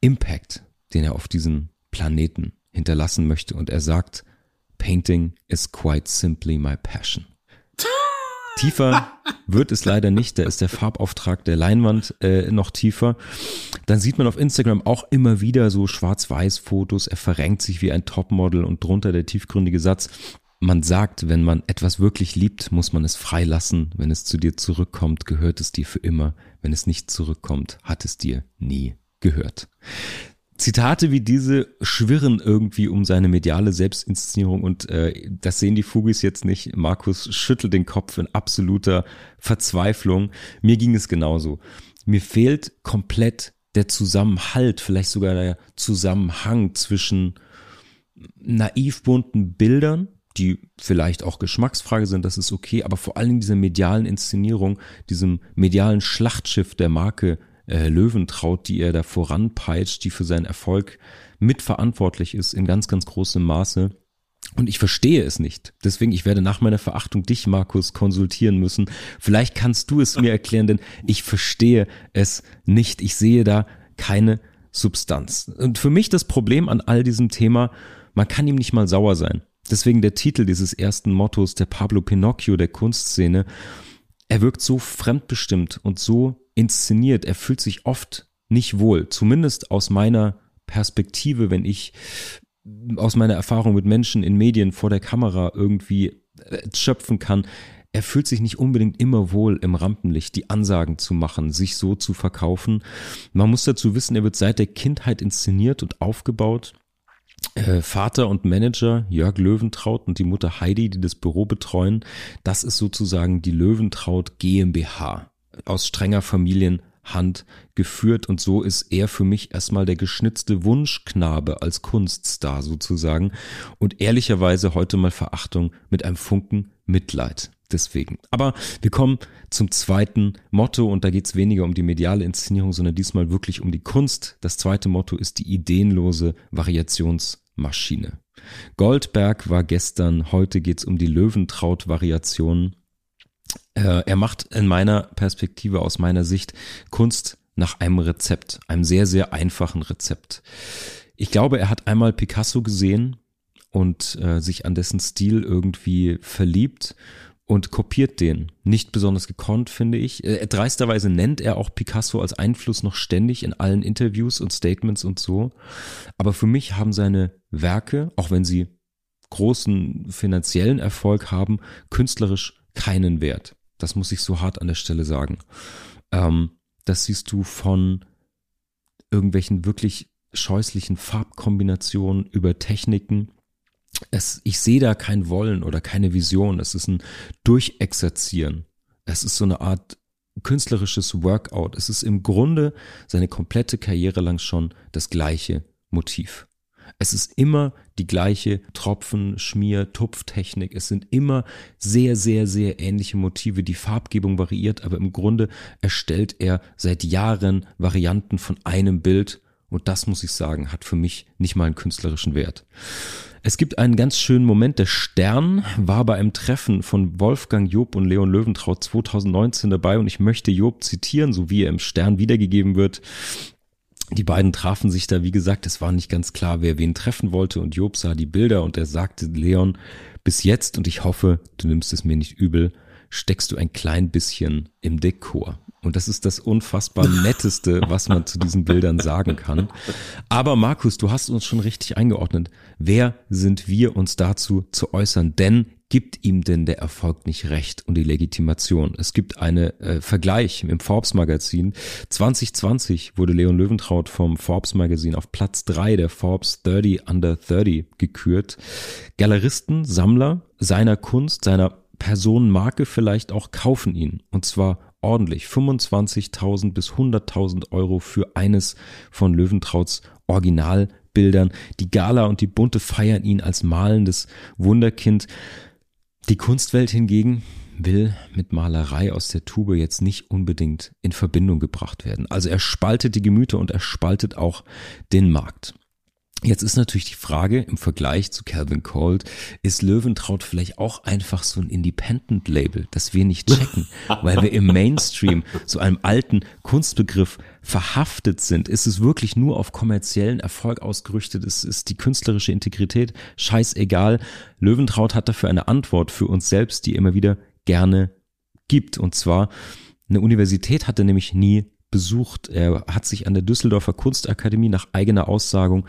Impact, den er auf diesen Planeten hinterlassen möchte. Und er sagt, Painting is quite simply my passion. Tiefer wird es leider nicht, da ist der Farbauftrag der Leinwand äh, noch tiefer. Dann sieht man auf Instagram auch immer wieder so Schwarz-Weiß-Fotos, er verrenkt sich wie ein Topmodel und drunter der tiefgründige Satz. Man sagt, wenn man etwas wirklich liebt, muss man es freilassen. Wenn es zu dir zurückkommt, gehört es dir für immer. Wenn es nicht zurückkommt, hat es dir nie gehört. Zitate wie diese schwirren irgendwie um seine mediale Selbstinszenierung und äh, das sehen die Fugis jetzt nicht. Markus schüttelt den Kopf in absoluter Verzweiflung. Mir ging es genauso. Mir fehlt komplett der Zusammenhalt, vielleicht sogar der Zusammenhang zwischen naiv bunten Bildern, die vielleicht auch Geschmacksfrage sind, das ist okay, aber vor allem dieser medialen Inszenierung, diesem medialen Schlachtschiff der Marke äh, Löwentraut, die er da voranpeitscht, die für seinen Erfolg mitverantwortlich ist in ganz, ganz großem Maße. Und ich verstehe es nicht. Deswegen, ich werde nach meiner Verachtung dich, Markus, konsultieren müssen. Vielleicht kannst du es mir erklären, denn ich verstehe es nicht. Ich sehe da keine Substanz. Und für mich das Problem an all diesem Thema, man kann ihm nicht mal sauer sein. Deswegen der Titel dieses ersten Mottos, der Pablo Pinocchio der Kunstszene. Er wirkt so fremdbestimmt und so inszeniert. Er fühlt sich oft nicht wohl, zumindest aus meiner Perspektive, wenn ich aus meiner Erfahrung mit Menschen in Medien vor der Kamera irgendwie äh, schöpfen kann. Er fühlt sich nicht unbedingt immer wohl im Rampenlicht, die Ansagen zu machen, sich so zu verkaufen. Man muss dazu wissen, er wird seit der Kindheit inszeniert und aufgebaut. Äh, Vater und Manager Jörg Löwentraut und die Mutter Heidi, die das Büro betreuen, das ist sozusagen die Löwentraut GmbH aus strenger Familienhand geführt und so ist er für mich erstmal der geschnitzte Wunschknabe als Kunststar sozusagen und ehrlicherweise heute mal Verachtung mit einem Funken Mitleid deswegen. Aber wir kommen zum zweiten Motto und da geht es weniger um die mediale Inszenierung, sondern diesmal wirklich um die Kunst. Das zweite Motto ist die ideenlose Variationsmaschine. Goldberg war gestern, heute geht es um die Löwentraut-Variationen. Äh, er macht in meiner Perspektive, aus meiner Sicht, Kunst nach einem Rezept, einem sehr, sehr einfachen Rezept. Ich glaube, er hat einmal Picasso gesehen und äh, sich an dessen Stil irgendwie verliebt und kopiert den. Nicht besonders gekonnt, finde ich. Äh, dreisterweise nennt er auch Picasso als Einfluss noch ständig in allen Interviews und Statements und so. Aber für mich haben seine Werke, auch wenn sie großen finanziellen Erfolg haben, künstlerisch keinen Wert. Das muss ich so hart an der Stelle sagen. Ähm, das siehst du von irgendwelchen wirklich scheußlichen Farbkombinationen über Techniken es, ich sehe da kein Wollen oder keine Vision. Es ist ein Durchexerzieren. Es ist so eine Art künstlerisches Workout. Es ist im Grunde seine komplette Karriere lang schon das gleiche Motiv. Es ist immer die gleiche Tropfen, Schmier, Tupftechnik. Es sind immer sehr, sehr, sehr ähnliche Motive. Die Farbgebung variiert, aber im Grunde erstellt er seit Jahren Varianten von einem Bild. Und das muss ich sagen, hat für mich nicht mal einen künstlerischen Wert. Es gibt einen ganz schönen Moment. Der Stern war bei einem Treffen von Wolfgang Job und Leon Löwentraut 2019 dabei und ich möchte Job zitieren, so wie er im Stern wiedergegeben wird. Die beiden trafen sich da, wie gesagt, es war nicht ganz klar, wer wen treffen wollte und Job sah die Bilder und er sagte Leon, bis jetzt, und ich hoffe, du nimmst es mir nicht übel, steckst du ein klein bisschen im Dekor. Und das ist das unfassbar [laughs] netteste, was man zu diesen Bildern sagen kann. Aber Markus, du hast uns schon richtig eingeordnet. Wer sind wir, uns dazu zu äußern? Denn gibt ihm denn der Erfolg nicht recht und die Legitimation? Es gibt einen äh, Vergleich im Forbes Magazin. 2020 wurde Leon Löwentraut vom Forbes Magazin auf Platz drei der Forbes 30 Under 30 gekürt. Galeristen, Sammler seiner Kunst, seiner Personenmarke vielleicht auch kaufen ihn. Und zwar ordentlich 25.000 bis 100.000 Euro für eines von Löwentrauts Originalbildern. Die Gala und die Bunte feiern ihn als malendes Wunderkind. Die Kunstwelt hingegen will mit Malerei aus der Tube jetzt nicht unbedingt in Verbindung gebracht werden. Also er spaltet die Gemüter und er spaltet auch den Markt. Jetzt ist natürlich die Frage im Vergleich zu Calvin Cold, ist Löwentraut vielleicht auch einfach so ein Independent-Label, das wir nicht checken, [laughs] weil wir im Mainstream so einem alten Kunstbegriff verhaftet sind? Ist es wirklich nur auf kommerziellen Erfolg ausgerichtet? Ist, ist die künstlerische Integrität scheißegal? Löwentraut hat dafür eine Antwort für uns selbst, die er immer wieder gerne gibt. Und zwar, eine Universität hat er nämlich nie besucht. Er hat sich an der Düsseldorfer Kunstakademie nach eigener Aussagung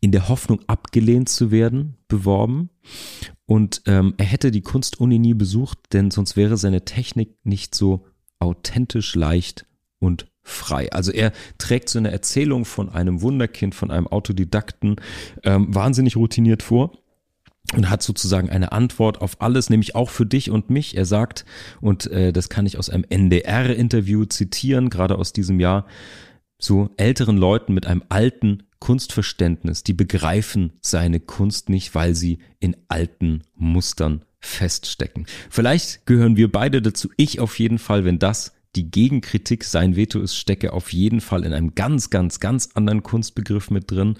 in der Hoffnung abgelehnt zu werden, beworben. Und ähm, er hätte die Kunstuni nie besucht, denn sonst wäre seine Technik nicht so authentisch leicht und frei. Also er trägt so eine Erzählung von einem Wunderkind, von einem Autodidakten ähm, wahnsinnig routiniert vor und hat sozusagen eine Antwort auf alles, nämlich auch für dich und mich. Er sagt, und äh, das kann ich aus einem NDR-Interview zitieren, gerade aus diesem Jahr, so älteren Leuten mit einem alten Kunstverständnis, die begreifen seine Kunst nicht, weil sie in alten Mustern feststecken. Vielleicht gehören wir beide dazu. Ich auf jeden Fall, wenn das die Gegenkritik sein Veto ist, stecke auf jeden Fall in einem ganz, ganz, ganz anderen Kunstbegriff mit drin.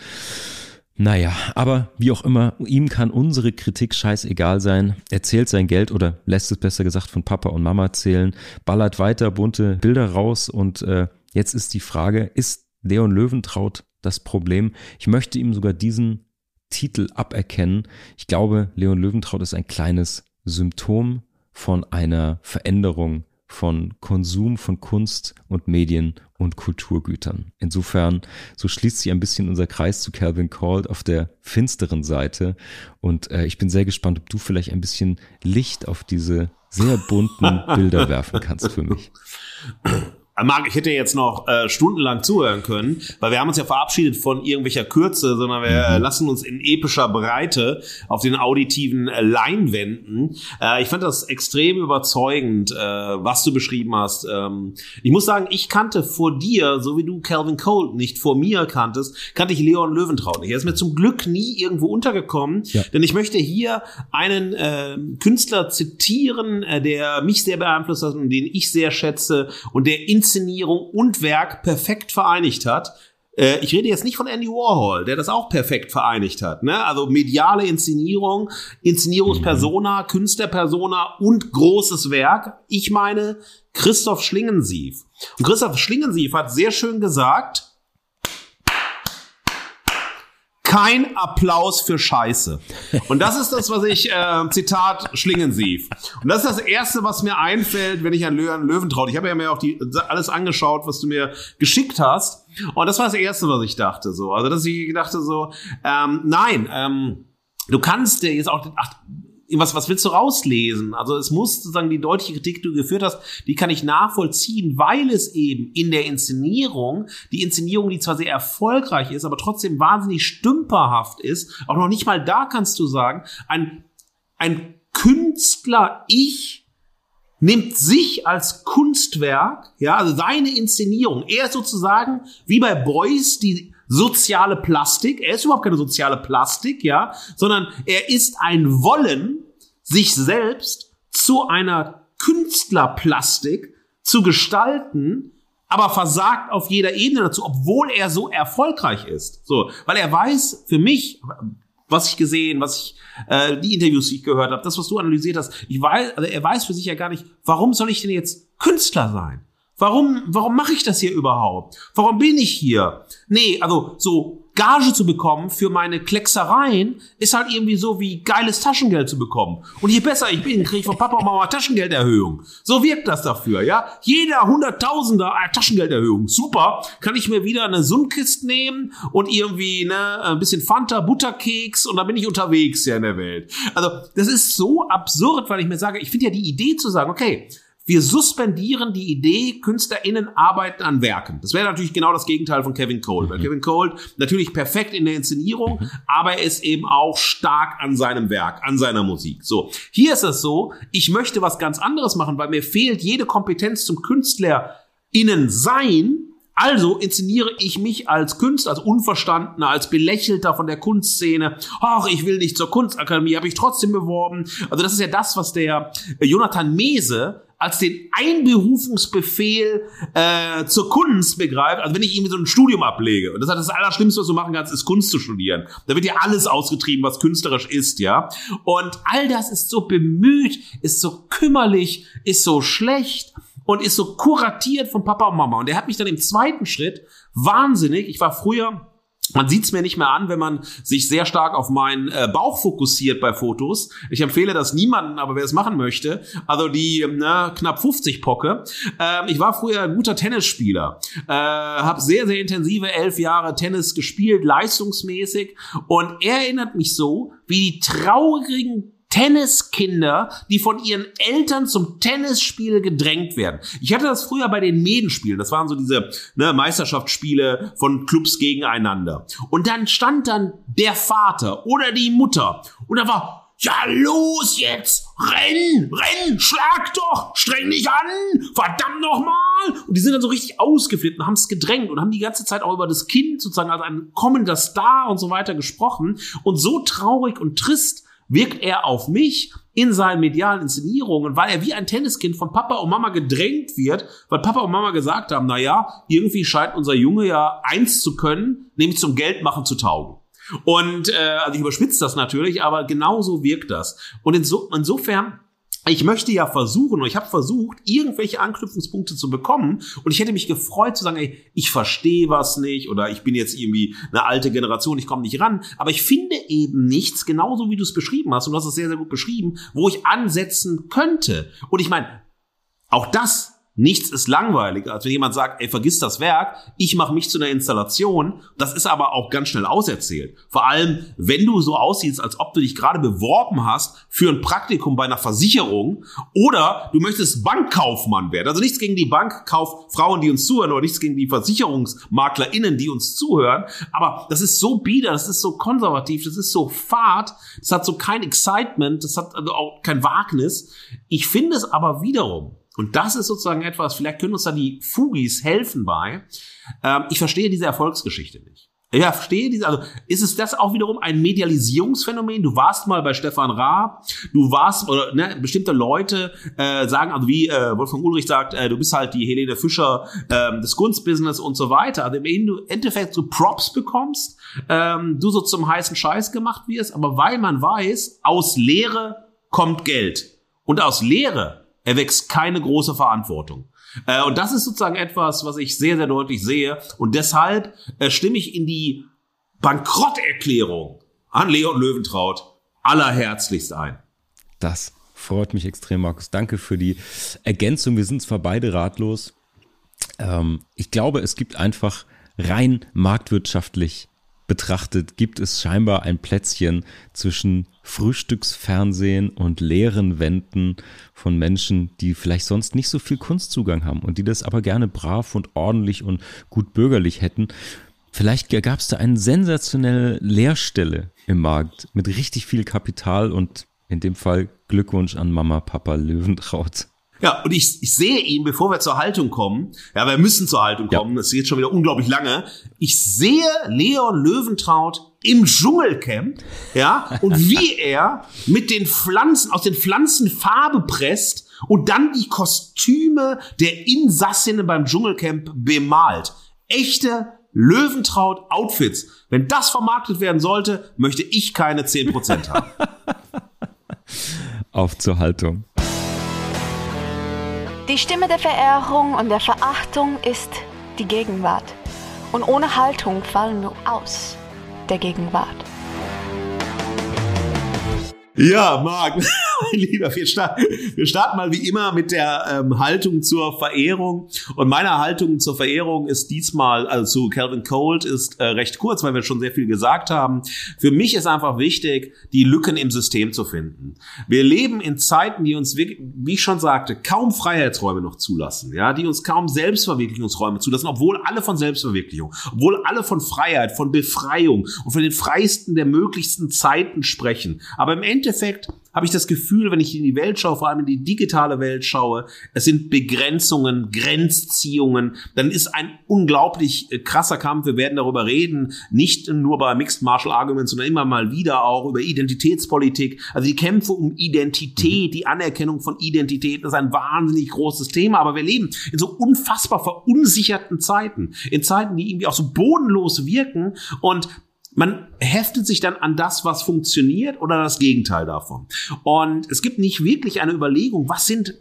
Naja, aber wie auch immer, ihm kann unsere Kritik scheißegal sein. Er zählt sein Geld oder lässt es besser gesagt von Papa und Mama zählen, ballert weiter bunte Bilder raus und äh, jetzt ist die Frage, ist Leon Löwentraut das Problem. Ich möchte ihm sogar diesen Titel aberkennen. Ich glaube, Leon Löwentraut ist ein kleines Symptom von einer Veränderung von Konsum von Kunst und Medien und Kulturgütern. Insofern, so schließt sich ein bisschen unser Kreis zu Calvin Cald auf der finsteren Seite. Und äh, ich bin sehr gespannt, ob du vielleicht ein bisschen Licht auf diese sehr bunten [laughs] Bilder werfen kannst für mich. [laughs] Marc, ich hätte jetzt noch äh, stundenlang zuhören können, weil wir haben uns ja verabschiedet von irgendwelcher Kürze, sondern wir äh, mhm. lassen uns in epischer Breite auf den auditiven äh, Leinwänden. Äh, ich fand das extrem überzeugend, äh, was du beschrieben hast. Ähm, ich muss sagen, ich kannte vor dir, so wie du Calvin Cole nicht vor mir kanntest, kannte ich Leon Löwentraut nicht. Er ist mir zum Glück nie irgendwo untergekommen, ja. denn ich möchte hier einen äh, Künstler zitieren, äh, der mich sehr beeinflusst hat und den ich sehr schätze und der ins Inszenierung und Werk perfekt vereinigt hat. Äh, ich rede jetzt nicht von Andy Warhol, der das auch perfekt vereinigt hat. Ne? Also mediale Inszenierung, Inszenierungspersona, mhm. Künstlerpersona und großes Werk. Ich meine Christoph Schlingensief. Und Christoph Schlingensief hat sehr schön gesagt, kein Applaus für Scheiße. Und das ist das, was ich, äh, Zitat Schlingensief. Und das ist das Erste, was mir einfällt, wenn ich an Löwen, Löwen traue. Ich habe ja mir auch die, alles angeschaut, was du mir geschickt hast. Und das war das Erste, was ich dachte. So, Also, dass ich dachte so, ähm, nein, ähm, du kannst dir jetzt auch, ach, was, was willst du rauslesen? Also es muss sozusagen die deutliche Kritik, die du geführt hast, die kann ich nachvollziehen, weil es eben in der Inszenierung, die Inszenierung, die zwar sehr erfolgreich ist, aber trotzdem wahnsinnig stümperhaft ist, auch noch nicht mal da kannst du sagen, ein, ein Künstler, ich, nimmt sich als Kunstwerk, ja, also seine Inszenierung, er ist sozusagen wie bei Beuys die soziale Plastik. Er ist überhaupt keine soziale Plastik, ja, sondern er ist ein Wollen, sich selbst zu einer Künstlerplastik zu gestalten, aber versagt auf jeder Ebene dazu, obwohl er so erfolgreich ist. So, weil er weiß, für mich, was ich gesehen, was ich, äh, die Interviews, die ich gehört habe, das, was du analysiert hast, ich weiß, also er weiß für sich ja gar nicht, warum soll ich denn jetzt Künstler sein? Warum, warum mache ich das hier überhaupt? Warum bin ich hier? Nee, also so Gage zu bekommen für meine Klecksereien ist halt irgendwie so wie geiles Taschengeld zu bekommen. Und je besser ich bin, kriege ich von Papa und Mama Taschengelderhöhung. So wirkt das dafür, ja. Jeder Hunderttausender äh, Taschengelderhöhung. Super. Kann ich mir wieder eine Sundkist nehmen und irgendwie ne, ein bisschen Fanta, Butterkeks und dann bin ich unterwegs ja in der Welt. Also das ist so absurd, weil ich mir sage, ich finde ja die Idee zu sagen, okay, wir suspendieren die Idee, KünstlerInnen arbeiten an Werken. Das wäre natürlich genau das Gegenteil von Kevin Cole. Weil mhm. Kevin Cole natürlich perfekt in der Inszenierung, mhm. aber er ist eben auch stark an seinem Werk, an seiner Musik. So. Hier ist es so, ich möchte was ganz anderes machen, weil mir fehlt jede Kompetenz zum KünstlerInnen sein, also inszeniere ich mich als Künstler, als Unverstandener, als Belächelter von der Kunstszene. Ach, ich will nicht zur Kunstakademie, habe ich trotzdem beworben. Also das ist ja das, was der Jonathan Mese als den Einberufungsbefehl äh, zur Kunst begreift, also wenn ich irgendwie so ein Studium ablege. Und das hat das Allerschlimmste, was du machen kannst, ist Kunst zu studieren. Da wird ja alles ausgetrieben, was künstlerisch ist, ja. Und all das ist so bemüht, ist so kümmerlich, ist so schlecht und ist so kuratiert von Papa und Mama. Und er hat mich dann im zweiten Schritt wahnsinnig, ich war früher man sieht es mir nicht mehr an, wenn man sich sehr stark auf meinen äh, Bauch fokussiert bei Fotos. Ich empfehle das niemanden, aber wer es machen möchte, also die ne, knapp 50 Pocke. Ähm, ich war früher ein guter Tennisspieler, äh, habe sehr, sehr intensive elf Jahre Tennis gespielt, leistungsmäßig. Und er erinnert mich so, wie die traurigen Tenniskinder, die von ihren Eltern zum Tennisspiel gedrängt werden. Ich hatte das früher bei den Medenspielen. Das waren so diese ne, Meisterschaftsspiele von Clubs gegeneinander. Und dann stand dann der Vater oder die Mutter und da war ja, los jetzt! Renn! Renn! Schlag doch! Streng dich an! Verdammt nochmal! Und die sind dann so richtig ausgeflippt und haben es gedrängt und haben die ganze Zeit auch über das Kind sozusagen als ein kommender Star und so weiter gesprochen. Und so traurig und trist wirkt er auf mich in seinen medialen Inszenierungen, weil er wie ein Tenniskind von Papa und Mama gedrängt wird, weil Papa und Mama gesagt haben, na ja, irgendwie scheint unser Junge ja eins zu können, nämlich zum Geldmachen zu taugen. Und äh, also ich überspitze das natürlich, aber genauso wirkt das. Und inso, insofern ich möchte ja versuchen, und ich habe versucht, irgendwelche Anknüpfungspunkte zu bekommen. Und ich hätte mich gefreut zu sagen, ey, ich verstehe was nicht oder ich bin jetzt irgendwie eine alte Generation, ich komme nicht ran. Aber ich finde eben nichts, genauso wie du es beschrieben hast, und du hast es sehr, sehr gut beschrieben, wo ich ansetzen könnte. Und ich meine, auch das Nichts ist langweiliger, als wenn jemand sagt, ey, vergiss das Werk, ich mache mich zu einer Installation. Das ist aber auch ganz schnell auserzählt. Vor allem, wenn du so aussiehst, als ob du dich gerade beworben hast für ein Praktikum bei einer Versicherung oder du möchtest Bankkaufmann werden. Also nichts gegen die Bankkauffrauen, die uns zuhören oder nichts gegen die VersicherungsmaklerInnen, die uns zuhören. Aber das ist so bieder, das ist so konservativ, das ist so fad, das hat so kein Excitement, das hat also auch kein Wagnis. Ich finde es aber wiederum und das ist sozusagen etwas, vielleicht können uns da die Fugis helfen bei. Ähm, ich verstehe diese Erfolgsgeschichte nicht. Ja, verstehe diese, also ist es das auch wiederum ein Medialisierungsphänomen? Du warst mal bei Stefan Raab, du warst, oder ne, bestimmte Leute äh, sagen, also wie äh, Wolfgang Ulrich sagt, äh, du bist halt die Helene Fischer äh, des Kunstbusiness und so weiter. Also im Endeffekt so Props bekommst, ähm, du so zum heißen Scheiß gemacht wirst, aber weil man weiß, aus Lehre kommt Geld. Und aus Lehre er wächst keine große Verantwortung. Äh, und das ist sozusagen etwas, was ich sehr, sehr deutlich sehe. Und deshalb äh, stimme ich in die Bankrotterklärung an Leon Löwentraut allerherzlichst ein. Das freut mich extrem, Markus. Danke für die Ergänzung. Wir sind zwar beide ratlos. Ähm, ich glaube, es gibt einfach rein marktwirtschaftlich betrachtet, gibt es scheinbar ein Plätzchen zwischen Frühstücksfernsehen und leeren Wänden von Menschen, die vielleicht sonst nicht so viel Kunstzugang haben und die das aber gerne brav und ordentlich und gut bürgerlich hätten. Vielleicht gab es da eine sensationelle Leerstelle im Markt mit richtig viel Kapital und in dem Fall Glückwunsch an Mama, Papa Löwentraut. Ja, und ich, ich sehe ihn, bevor wir zur Haltung kommen, ja, wir müssen zur Haltung kommen, ja. das ist jetzt schon wieder unglaublich lange. Ich sehe Leon Löwentraut im Dschungelcamp, ja, und [laughs] wie er mit den Pflanzen, aus den Pflanzen Farbe presst und dann die Kostüme der Insassinnen beim Dschungelcamp bemalt. Echte Löwentraut-Outfits. Wenn das vermarktet werden sollte, möchte ich keine 10% haben. [laughs] Auf zur Haltung. Die Stimme der Verehrung und der Verachtung ist die Gegenwart. Und ohne Haltung fallen wir aus der Gegenwart. Ja, Marc, [laughs] mein Lieber, wir starten, wir starten mal wie immer mit der ähm, Haltung zur Verehrung. Und meine Haltung zur Verehrung ist diesmal, also zu Calvin Cold, ist äh, recht kurz, weil wir schon sehr viel gesagt haben. Für mich ist einfach wichtig, die Lücken im System zu finden. Wir leben in Zeiten, die uns, wie ich schon sagte, kaum Freiheitsräume noch zulassen, ja, die uns kaum Selbstverwirklichungsräume zulassen, obwohl alle von Selbstverwirklichung, obwohl alle von Freiheit, von Befreiung und von den freiesten der möglichsten Zeiten sprechen. Aber im Endeffekt habe ich das Gefühl, wenn ich in die Welt schaue, vor allem in die digitale Welt schaue, es sind Begrenzungen, Grenzziehungen, dann ist ein unglaublich äh, krasser Kampf. Wir werden darüber reden, nicht nur bei Mixed Martial Arguments, sondern immer mal wieder auch über Identitätspolitik. Also die Kämpfe um Identität, die Anerkennung von Identität ist ein wahnsinnig großes Thema, aber wir leben in so unfassbar verunsicherten Zeiten, in Zeiten, die irgendwie auch so bodenlos wirken. Und man heftet sich dann an das, was funktioniert oder das Gegenteil davon. Und es gibt nicht wirklich eine Überlegung, was sind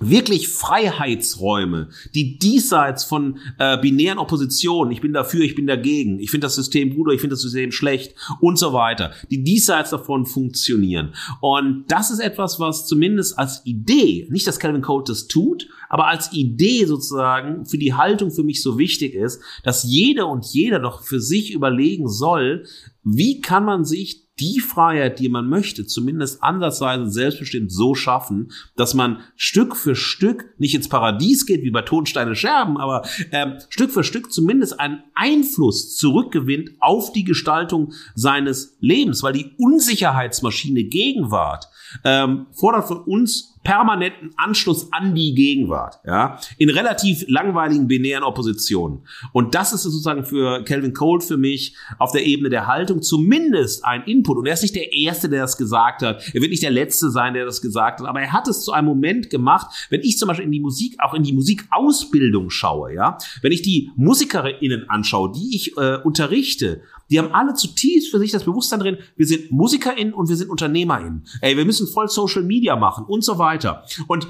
wirklich Freiheitsräume, die diesseits von äh, binären Oppositionen, ich bin dafür, ich bin dagegen, ich finde das System gut oder ich finde das System schlecht und so weiter, die diesseits davon funktionieren. Und das ist etwas, was zumindest als Idee, nicht dass Calvin Cole das tut, aber als Idee sozusagen für die Haltung für mich so wichtig ist, dass jeder und jeder doch für sich überlegen soll, wie kann man sich die Freiheit, die man möchte, zumindest ansatzweise selbstbestimmt so schaffen, dass man Stück für Stück nicht ins Paradies geht, wie bei Tonsteine Scherben, aber äh, Stück für Stück zumindest einen Einfluss zurückgewinnt auf die Gestaltung seines Lebens, weil die Unsicherheitsmaschine Gegenwart ähm, fordert von uns permanenten Anschluss an die Gegenwart, ja, in relativ langweiligen binären Oppositionen. Und das ist sozusagen für Calvin Cold für mich auf der Ebene der Haltung zumindest ein Input. Und er ist nicht der Erste, der das gesagt hat. Er wird nicht der Letzte sein, der das gesagt hat. Aber er hat es zu einem Moment gemacht, wenn ich zum Beispiel in die Musik, auch in die Musikausbildung schaue, ja, wenn ich die MusikerInnen anschaue, die ich äh, unterrichte, die haben alle zutiefst für sich das Bewusstsein drin, wir sind MusikerInnen und wir sind UnternehmerInnen. Ey, wir müssen voll Social Media machen und so weiter. Und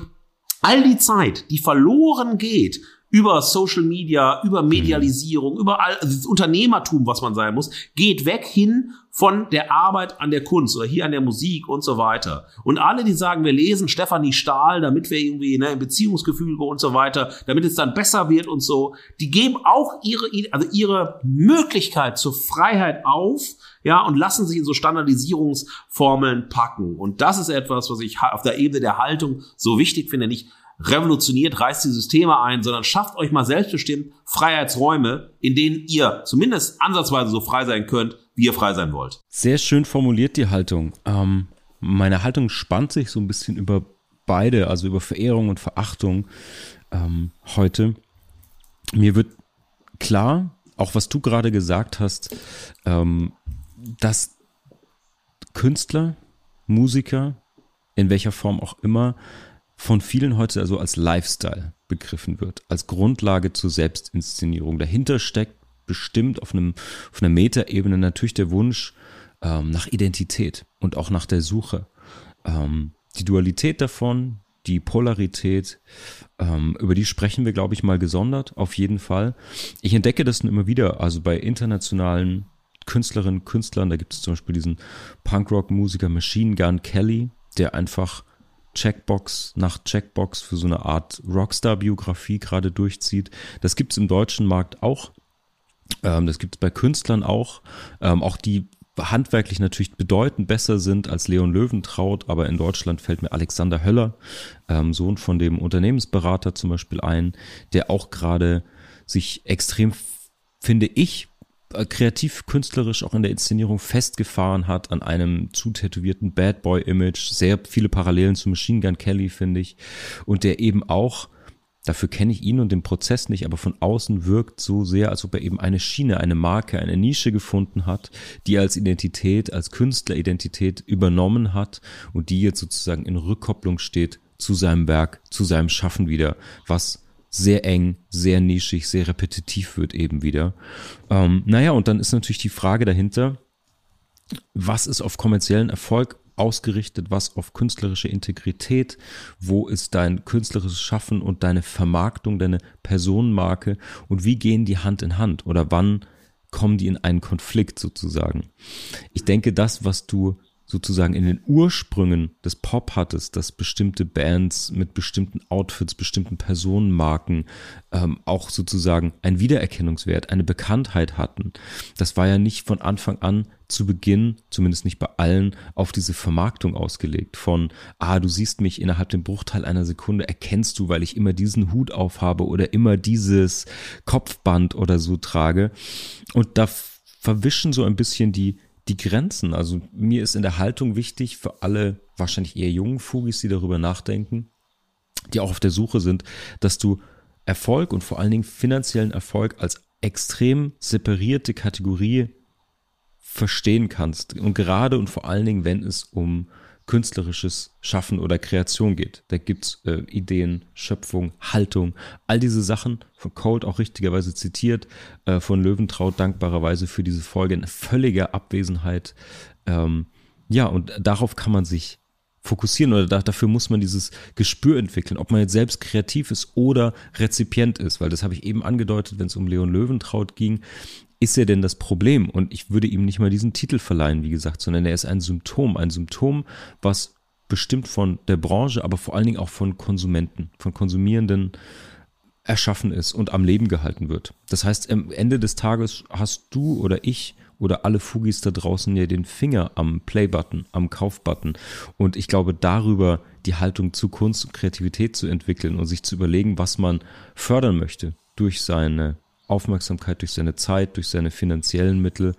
all die Zeit, die verloren geht, über Social Media, über Medialisierung, über all, also das Unternehmertum, was man sein muss, geht weg hin von der Arbeit an der Kunst oder hier an der Musik und so weiter. Und alle, die sagen, wir lesen Stefanie Stahl, damit wir irgendwie ne, im Beziehungsgefüge und so weiter, damit es dann besser wird und so, die geben auch ihre, also ihre Möglichkeit zur Freiheit auf, ja, und lassen sich in so Standardisierungsformeln packen. Und das ist etwas, was ich auf der Ebene der Haltung so wichtig finde, nicht revolutioniert, reißt die Systeme ein, sondern schafft euch mal selbstbestimmt Freiheitsräume, in denen ihr zumindest ansatzweise so frei sein könnt, wie ihr frei sein wollt. Sehr schön formuliert die Haltung. Ähm, meine Haltung spannt sich so ein bisschen über beide, also über Verehrung und Verachtung ähm, heute. Mir wird klar, auch was du gerade gesagt hast, ähm, dass Künstler, Musiker, in welcher Form auch immer, von vielen heute also als Lifestyle begriffen wird, als Grundlage zur Selbstinszenierung. Dahinter steckt bestimmt auf, einem, auf einer Metaebene natürlich der Wunsch ähm, nach Identität und auch nach der Suche. Ähm, die Dualität davon, die Polarität, ähm, über die sprechen wir, glaube ich, mal gesondert, auf jeden Fall. Ich entdecke das immer wieder, also bei internationalen Künstlerinnen, Künstlern, da gibt es zum Beispiel diesen Punkrock-Musiker Machine Gun Kelly, der einfach Checkbox nach Checkbox für so eine Art Rockstar-Biografie gerade durchzieht. Das gibt es im deutschen Markt auch. Ähm, das gibt es bei Künstlern auch, ähm, auch die handwerklich natürlich bedeutend besser sind als Leon Löwentraut, aber in Deutschland fällt mir Alexander Höller, ähm, Sohn von dem Unternehmensberater zum Beispiel ein, der auch gerade sich extrem, finde ich, kreativ künstlerisch auch in der Inszenierung festgefahren hat an einem zu tätowierten Bad Boy Image, sehr viele Parallelen zu Machine Gun Kelly finde ich. Und der eben auch Dafür kenne ich ihn und den Prozess nicht, aber von außen wirkt so sehr, als ob er eben eine Schiene, eine Marke, eine Nische gefunden hat, die er als Identität, als Künstleridentität übernommen hat und die jetzt sozusagen in Rückkopplung steht zu seinem Werk, zu seinem Schaffen wieder, was sehr eng, sehr nischig, sehr repetitiv wird eben wieder. Ähm, naja, und dann ist natürlich die Frage dahinter, was ist auf kommerziellen Erfolg ausgerichtet, was auf künstlerische Integrität, wo ist dein künstlerisches Schaffen und deine Vermarktung, deine Personenmarke und wie gehen die Hand in Hand oder wann kommen die in einen Konflikt sozusagen. Ich denke, das, was du sozusagen in den Ursprüngen des Pop hattest, dass bestimmte Bands mit bestimmten Outfits, bestimmten Personenmarken ähm, auch sozusagen einen Wiedererkennungswert, eine Bekanntheit hatten. Das war ja nicht von Anfang an zu Beginn, zumindest nicht bei allen, auf diese Vermarktung ausgelegt. Von, ah, du siehst mich innerhalb dem Bruchteil einer Sekunde, erkennst du, weil ich immer diesen Hut aufhabe oder immer dieses Kopfband oder so trage. Und da verwischen so ein bisschen die, die Grenzen. Also mir ist in der Haltung wichtig für alle wahrscheinlich eher jungen Fugis, die darüber nachdenken, die auch auf der Suche sind, dass du Erfolg und vor allen Dingen finanziellen Erfolg als extrem separierte Kategorie verstehen kannst. Und gerade und vor allen Dingen, wenn es um künstlerisches Schaffen oder Kreation geht. Da gibt's äh, Ideen, Schöpfung, Haltung, all diese Sachen, von Cold auch richtigerweise zitiert, äh, von Löwentraut dankbarerweise für diese Folge in völliger Abwesenheit. Ähm, ja, und darauf kann man sich fokussieren oder da, dafür muss man dieses Gespür entwickeln, ob man jetzt selbst kreativ ist oder Rezipient ist, weil das habe ich eben angedeutet, wenn es um Leon Löwentraut ging ist er denn das Problem? Und ich würde ihm nicht mal diesen Titel verleihen, wie gesagt, sondern er ist ein Symptom. Ein Symptom, was bestimmt von der Branche, aber vor allen Dingen auch von Konsumenten, von Konsumierenden erschaffen ist und am Leben gehalten wird. Das heißt, am Ende des Tages hast du oder ich oder alle Fugis da draußen ja den Finger am Play-Button, am Kauf-Button. Und ich glaube, darüber die Haltung zu Kunst und Kreativität zu entwickeln und sich zu überlegen, was man fördern möchte durch seine Aufmerksamkeit, durch seine Zeit, durch seine finanziellen Mittel.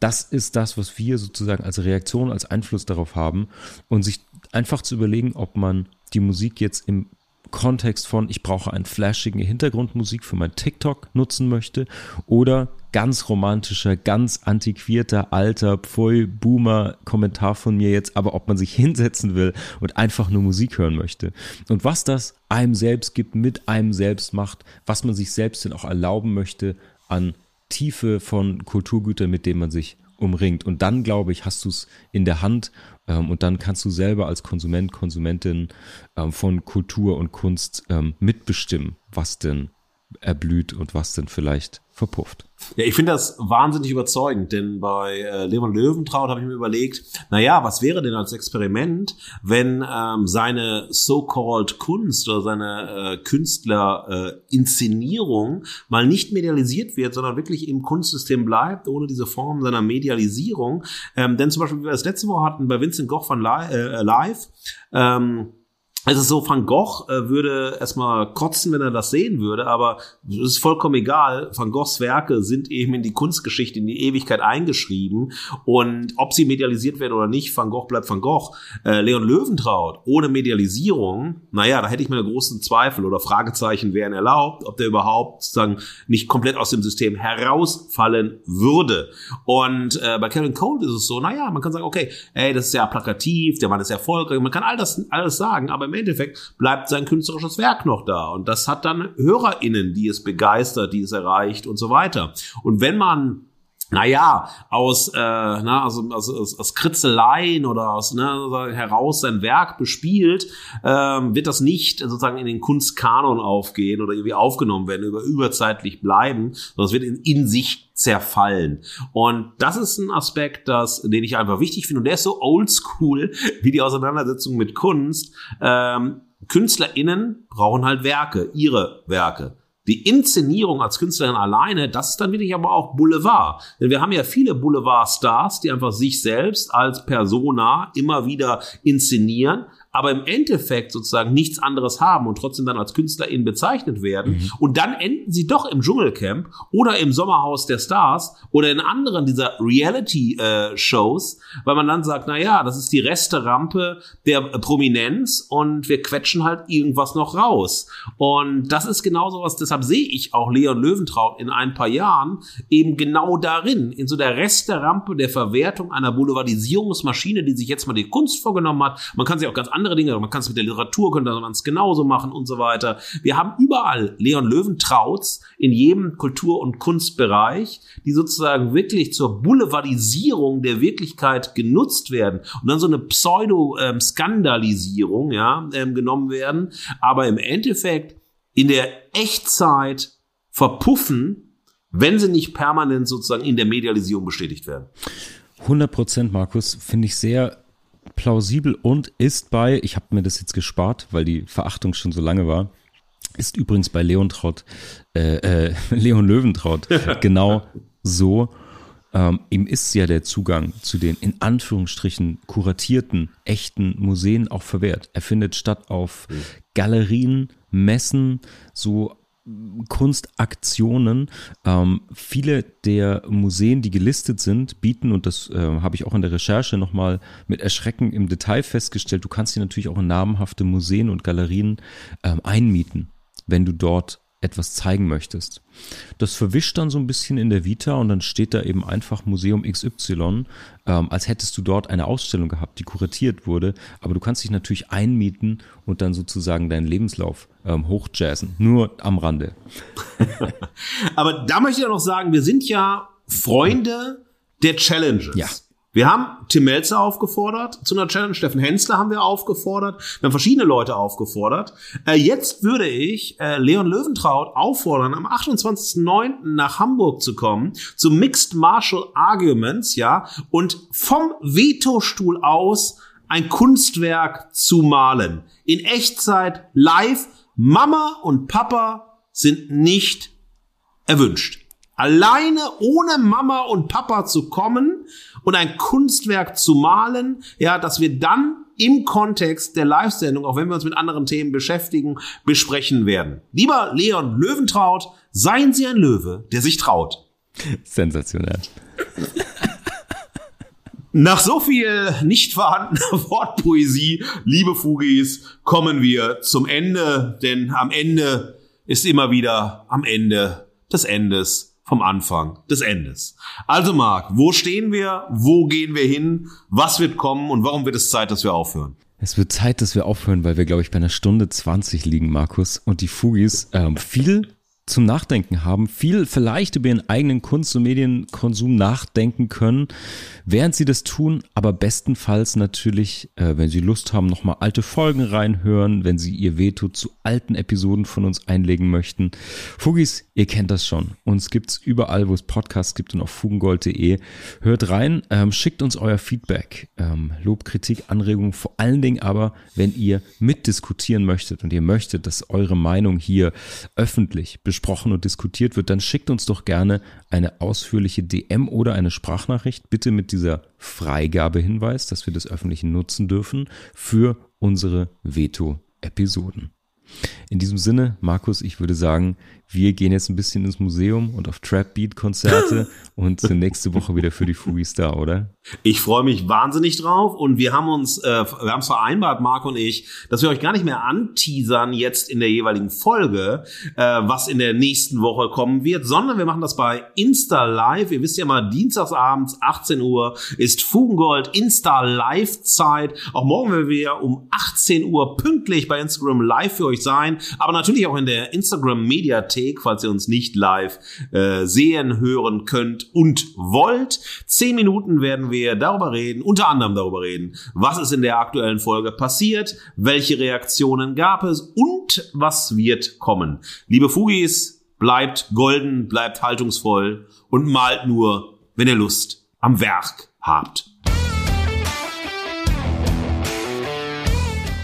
Das ist das, was wir sozusagen als Reaktion, als Einfluss darauf haben und sich einfach zu überlegen, ob man die Musik jetzt im Kontext von, ich brauche einen flashigen Hintergrundmusik für mein TikTok nutzen möchte oder ganz romantischer, ganz antiquierter, alter, Pfui, Boomer Kommentar von mir jetzt, aber ob man sich hinsetzen will und einfach nur Musik hören möchte. Und was das einem selbst gibt, mit einem selbst macht, was man sich selbst denn auch erlauben möchte an Tiefe von Kulturgütern, mit denen man sich umringt. Und dann, glaube ich, hast du es in der Hand ähm, und dann kannst du selber als Konsument, Konsumentin ähm, von Kultur und Kunst ähm, mitbestimmen, was denn erblüht und was denn vielleicht verpufft. Ja, ich finde das wahnsinnig überzeugend, denn bei äh, Leon Löwentraut habe ich mir überlegt, naja, was wäre denn als Experiment, wenn ähm, seine so-called Kunst oder seine äh, Künstler-Inszenierung äh, mal nicht medialisiert wird, sondern wirklich im Kunstsystem bleibt, ohne diese Form seiner Medialisierung. Ähm, denn zum Beispiel, wie wir das letzte Woche hatten bei Vincent Goch von Live, äh, Live ähm, es ist so, Van Gogh äh, würde erstmal kotzen, wenn er das sehen würde, aber es ist vollkommen egal. Van Goghs Werke sind eben in die Kunstgeschichte, in die Ewigkeit eingeschrieben. Und ob sie medialisiert werden oder nicht, Van Gogh bleibt Van Gogh. Äh, Leon Löwentraut ohne Medialisierung, naja, da hätte ich mir großen Zweifel oder Fragezeichen wären erlaubt, ob der überhaupt sozusagen nicht komplett aus dem System herausfallen würde. Und äh, bei Kevin Cole ist es so, naja, man kann sagen, okay, ey, das ist sehr plakativ, der Mann ist erfolgreich, man kann all das alles sagen, aber im Endeffekt bleibt sein künstlerisches Werk noch da. Und das hat dann HörerInnen, die es begeistert, die es erreicht und so weiter. Und wenn man naja, aus, äh, na, also, also aus, aus Kritzeleien oder aus ne, heraus sein Werk bespielt, ähm, wird das nicht sozusagen in den Kunstkanon aufgehen oder irgendwie aufgenommen werden, über überzeitlich bleiben, sondern es wird in, in sich zerfallen. Und das ist ein Aspekt, das, den ich einfach wichtig finde. Und der ist so oldschool wie die Auseinandersetzung mit Kunst. Ähm, KünstlerInnen brauchen halt Werke, ihre Werke. Die Inszenierung als Künstlerin alleine, das ist dann wirklich aber auch Boulevard. Denn wir haben ja viele Boulevard-Stars, die einfach sich selbst als Persona immer wieder inszenieren, aber im Endeffekt sozusagen nichts anderes haben und trotzdem dann als KünstlerInnen bezeichnet werden. Mhm. Und dann enden sie doch im Dschungelcamp oder im Sommerhaus der Stars oder in anderen dieser Reality-Shows, äh, weil man dann sagt, na ja, das ist die Resterampe der Prominenz und wir quetschen halt irgendwas noch raus. Und das ist genau sowas, deshalb sehe ich auch Leon Löwentraut in ein paar Jahren eben genau darin, in so der Resterampe der Verwertung einer Boulevardisierungsmaschine, die sich jetzt mal die Kunst vorgenommen hat. Man kann sich auch ganz anders andere Dinge. Man kann es mit der Literatur, könnte man es genauso machen und so weiter. Wir haben überall Leon Löwentrauts in jedem Kultur- und Kunstbereich, die sozusagen wirklich zur Boulevardisierung der Wirklichkeit genutzt werden und dann so eine Pseudo-Skandalisierung ja, ähm, genommen werden, aber im Endeffekt in der Echtzeit verpuffen, wenn sie nicht permanent sozusagen in der Medialisierung bestätigt werden. 100 Prozent, Markus, finde ich sehr plausibel und ist bei, ich habe mir das jetzt gespart, weil die Verachtung schon so lange war, ist übrigens bei Leon Traut, äh, äh, [laughs] Leon Löwentraut [laughs] genau so. Ähm, ihm ist ja der Zugang zu den in Anführungsstrichen kuratierten, echten Museen auch verwehrt. Er findet statt auf mhm. Galerien, Messen, so Kunstaktionen. Ähm, viele der Museen, die gelistet sind, bieten, und das äh, habe ich auch in der Recherche nochmal mit Erschrecken im Detail festgestellt, du kannst dir natürlich auch in namhafte Museen und Galerien ähm, einmieten, wenn du dort etwas zeigen möchtest. Das verwischt dann so ein bisschen in der Vita und dann steht da eben einfach Museum XY, ähm, als hättest du dort eine Ausstellung gehabt, die kuratiert wurde. Aber du kannst dich natürlich einmieten und dann sozusagen deinen Lebenslauf ähm, hochjazzen. Nur am Rande. [laughs] Aber da möchte ich auch noch sagen, wir sind ja Freunde der Challenges. Ja. Wir haben Tim Melzer aufgefordert zu einer Challenge, Steffen Hensler haben wir aufgefordert, wir haben verschiedene Leute aufgefordert. Äh, jetzt würde ich äh, Leon Löwentraut auffordern, am 28.09. nach Hamburg zu kommen, zu Mixed Martial Arguments, ja, und vom Vetostuhl aus ein Kunstwerk zu malen. In Echtzeit, live. Mama und Papa sind nicht erwünscht. Alleine ohne Mama und Papa zu kommen und ein Kunstwerk zu malen, ja, dass wir dann im Kontext der Live-Sendung, auch wenn wir uns mit anderen Themen beschäftigen, besprechen werden. Lieber Leon Löwentraut, seien Sie ein Löwe, der sich traut. Sensationell. Nach so viel nicht vorhandener [laughs] Wortpoesie, liebe Fugis, kommen wir zum Ende, denn am Ende ist immer wieder am Ende des Endes vom Anfang des Endes. Also Marc, wo stehen wir? Wo gehen wir hin? Was wird kommen? Und warum wird es Zeit, dass wir aufhören? Es wird Zeit, dass wir aufhören, weil wir, glaube ich, bei einer Stunde 20 liegen, Markus. Und die Fugis ähm, viel zum Nachdenken haben, viel vielleicht über ihren eigenen Kunst- und Medienkonsum nachdenken können, während sie das tun, aber bestenfalls natürlich, äh, wenn sie Lust haben, nochmal alte Folgen reinhören, wenn sie ihr Veto zu alten Episoden von uns einlegen möchten. Fugis, ihr kennt das schon. Uns gibt's überall, wo es Podcasts gibt und auf fugengold.de. Hört rein, ähm, schickt uns euer Feedback, ähm, Lob, Kritik, Anregungen, vor allen Dingen aber, wenn ihr mitdiskutieren möchtet und ihr möchtet, dass eure Meinung hier öffentlich besprochen und diskutiert wird, dann schickt uns doch gerne eine ausführliche DM oder eine Sprachnachricht, bitte mit dieser Freigabehinweis, dass wir das öffentlich nutzen dürfen für unsere Veto-Episoden. In diesem Sinne, Markus, ich würde sagen, wir gehen jetzt ein bisschen ins Museum und auf Trap Beat Konzerte [laughs] und sind nächste Woche wieder für die Fugi Star, oder? Ich freue mich wahnsinnig drauf und wir haben uns, äh, wir haben es vereinbart, Marc und ich, dass wir euch gar nicht mehr anteasern jetzt in der jeweiligen Folge, äh, was in der nächsten Woche kommen wird, sondern wir machen das bei Insta Live. Ihr wisst ja mal, dienstagsabends 18 Uhr ist Fugengold Insta Live Zeit. Auch morgen werden wir um 18 Uhr pünktlich bei Instagram Live für euch sein, aber natürlich auch in der Instagram Mediathek Mediathek, falls ihr uns nicht live äh, sehen, hören könnt und wollt. Zehn Minuten werden wir darüber reden, unter anderem darüber reden, was ist in der aktuellen Folge passiert, welche Reaktionen gab es und was wird kommen. Liebe Fugis, bleibt golden, bleibt haltungsvoll und malt nur, wenn ihr Lust am Werk habt.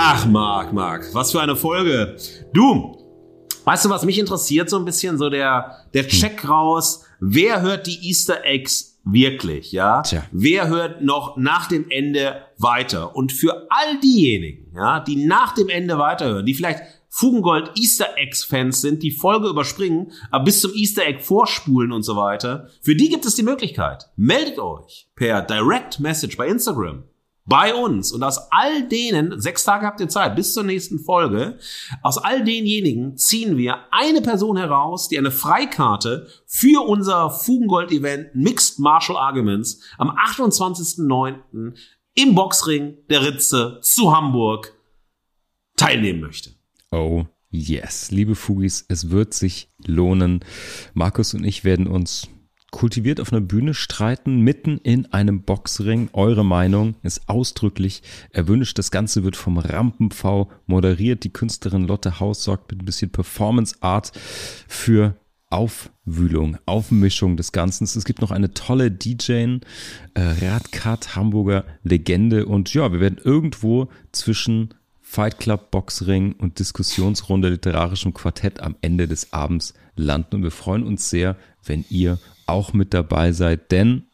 Ach, Marc, Marc, was für eine Folge. Du, weißt du, was mich interessiert so ein bisschen? So der, der Check raus. Wer hört die Easter Eggs wirklich, ja? Tja. Wer hört noch nach dem Ende weiter? Und für all diejenigen, ja, die nach dem Ende weiterhören, die vielleicht Fugengold Easter Eggs Fans sind, die Folge überspringen, aber bis zum Easter Egg vorspulen und so weiter, für die gibt es die Möglichkeit. Meldet euch per Direct Message bei Instagram bei uns und aus all denen, sechs Tage habt ihr Zeit bis zur nächsten Folge, aus all denjenigen ziehen wir eine Person heraus, die eine Freikarte für unser Fugengold-Event Mixed Martial Arguments am 28.09. im Boxring der Ritze zu Hamburg teilnehmen möchte. Oh yes, liebe Fugis, es wird sich lohnen. Markus und ich werden uns kultiviert auf einer Bühne streiten, mitten in einem Boxring. Eure Meinung ist ausdrücklich erwünscht. Das Ganze wird vom Rampen-V moderiert. Die Künstlerin Lotte Haus sorgt mit ein bisschen Performance Art für Aufwühlung, Aufmischung des Ganzen. Es gibt noch eine tolle DJ, äh, Radkat, Hamburger Legende. Und ja, wir werden irgendwo zwischen Fight Club, Boxring und Diskussionsrunde literarischem Quartett am Ende des Abends landen. Und wir freuen uns sehr, wenn ihr auch mit dabei seid, denn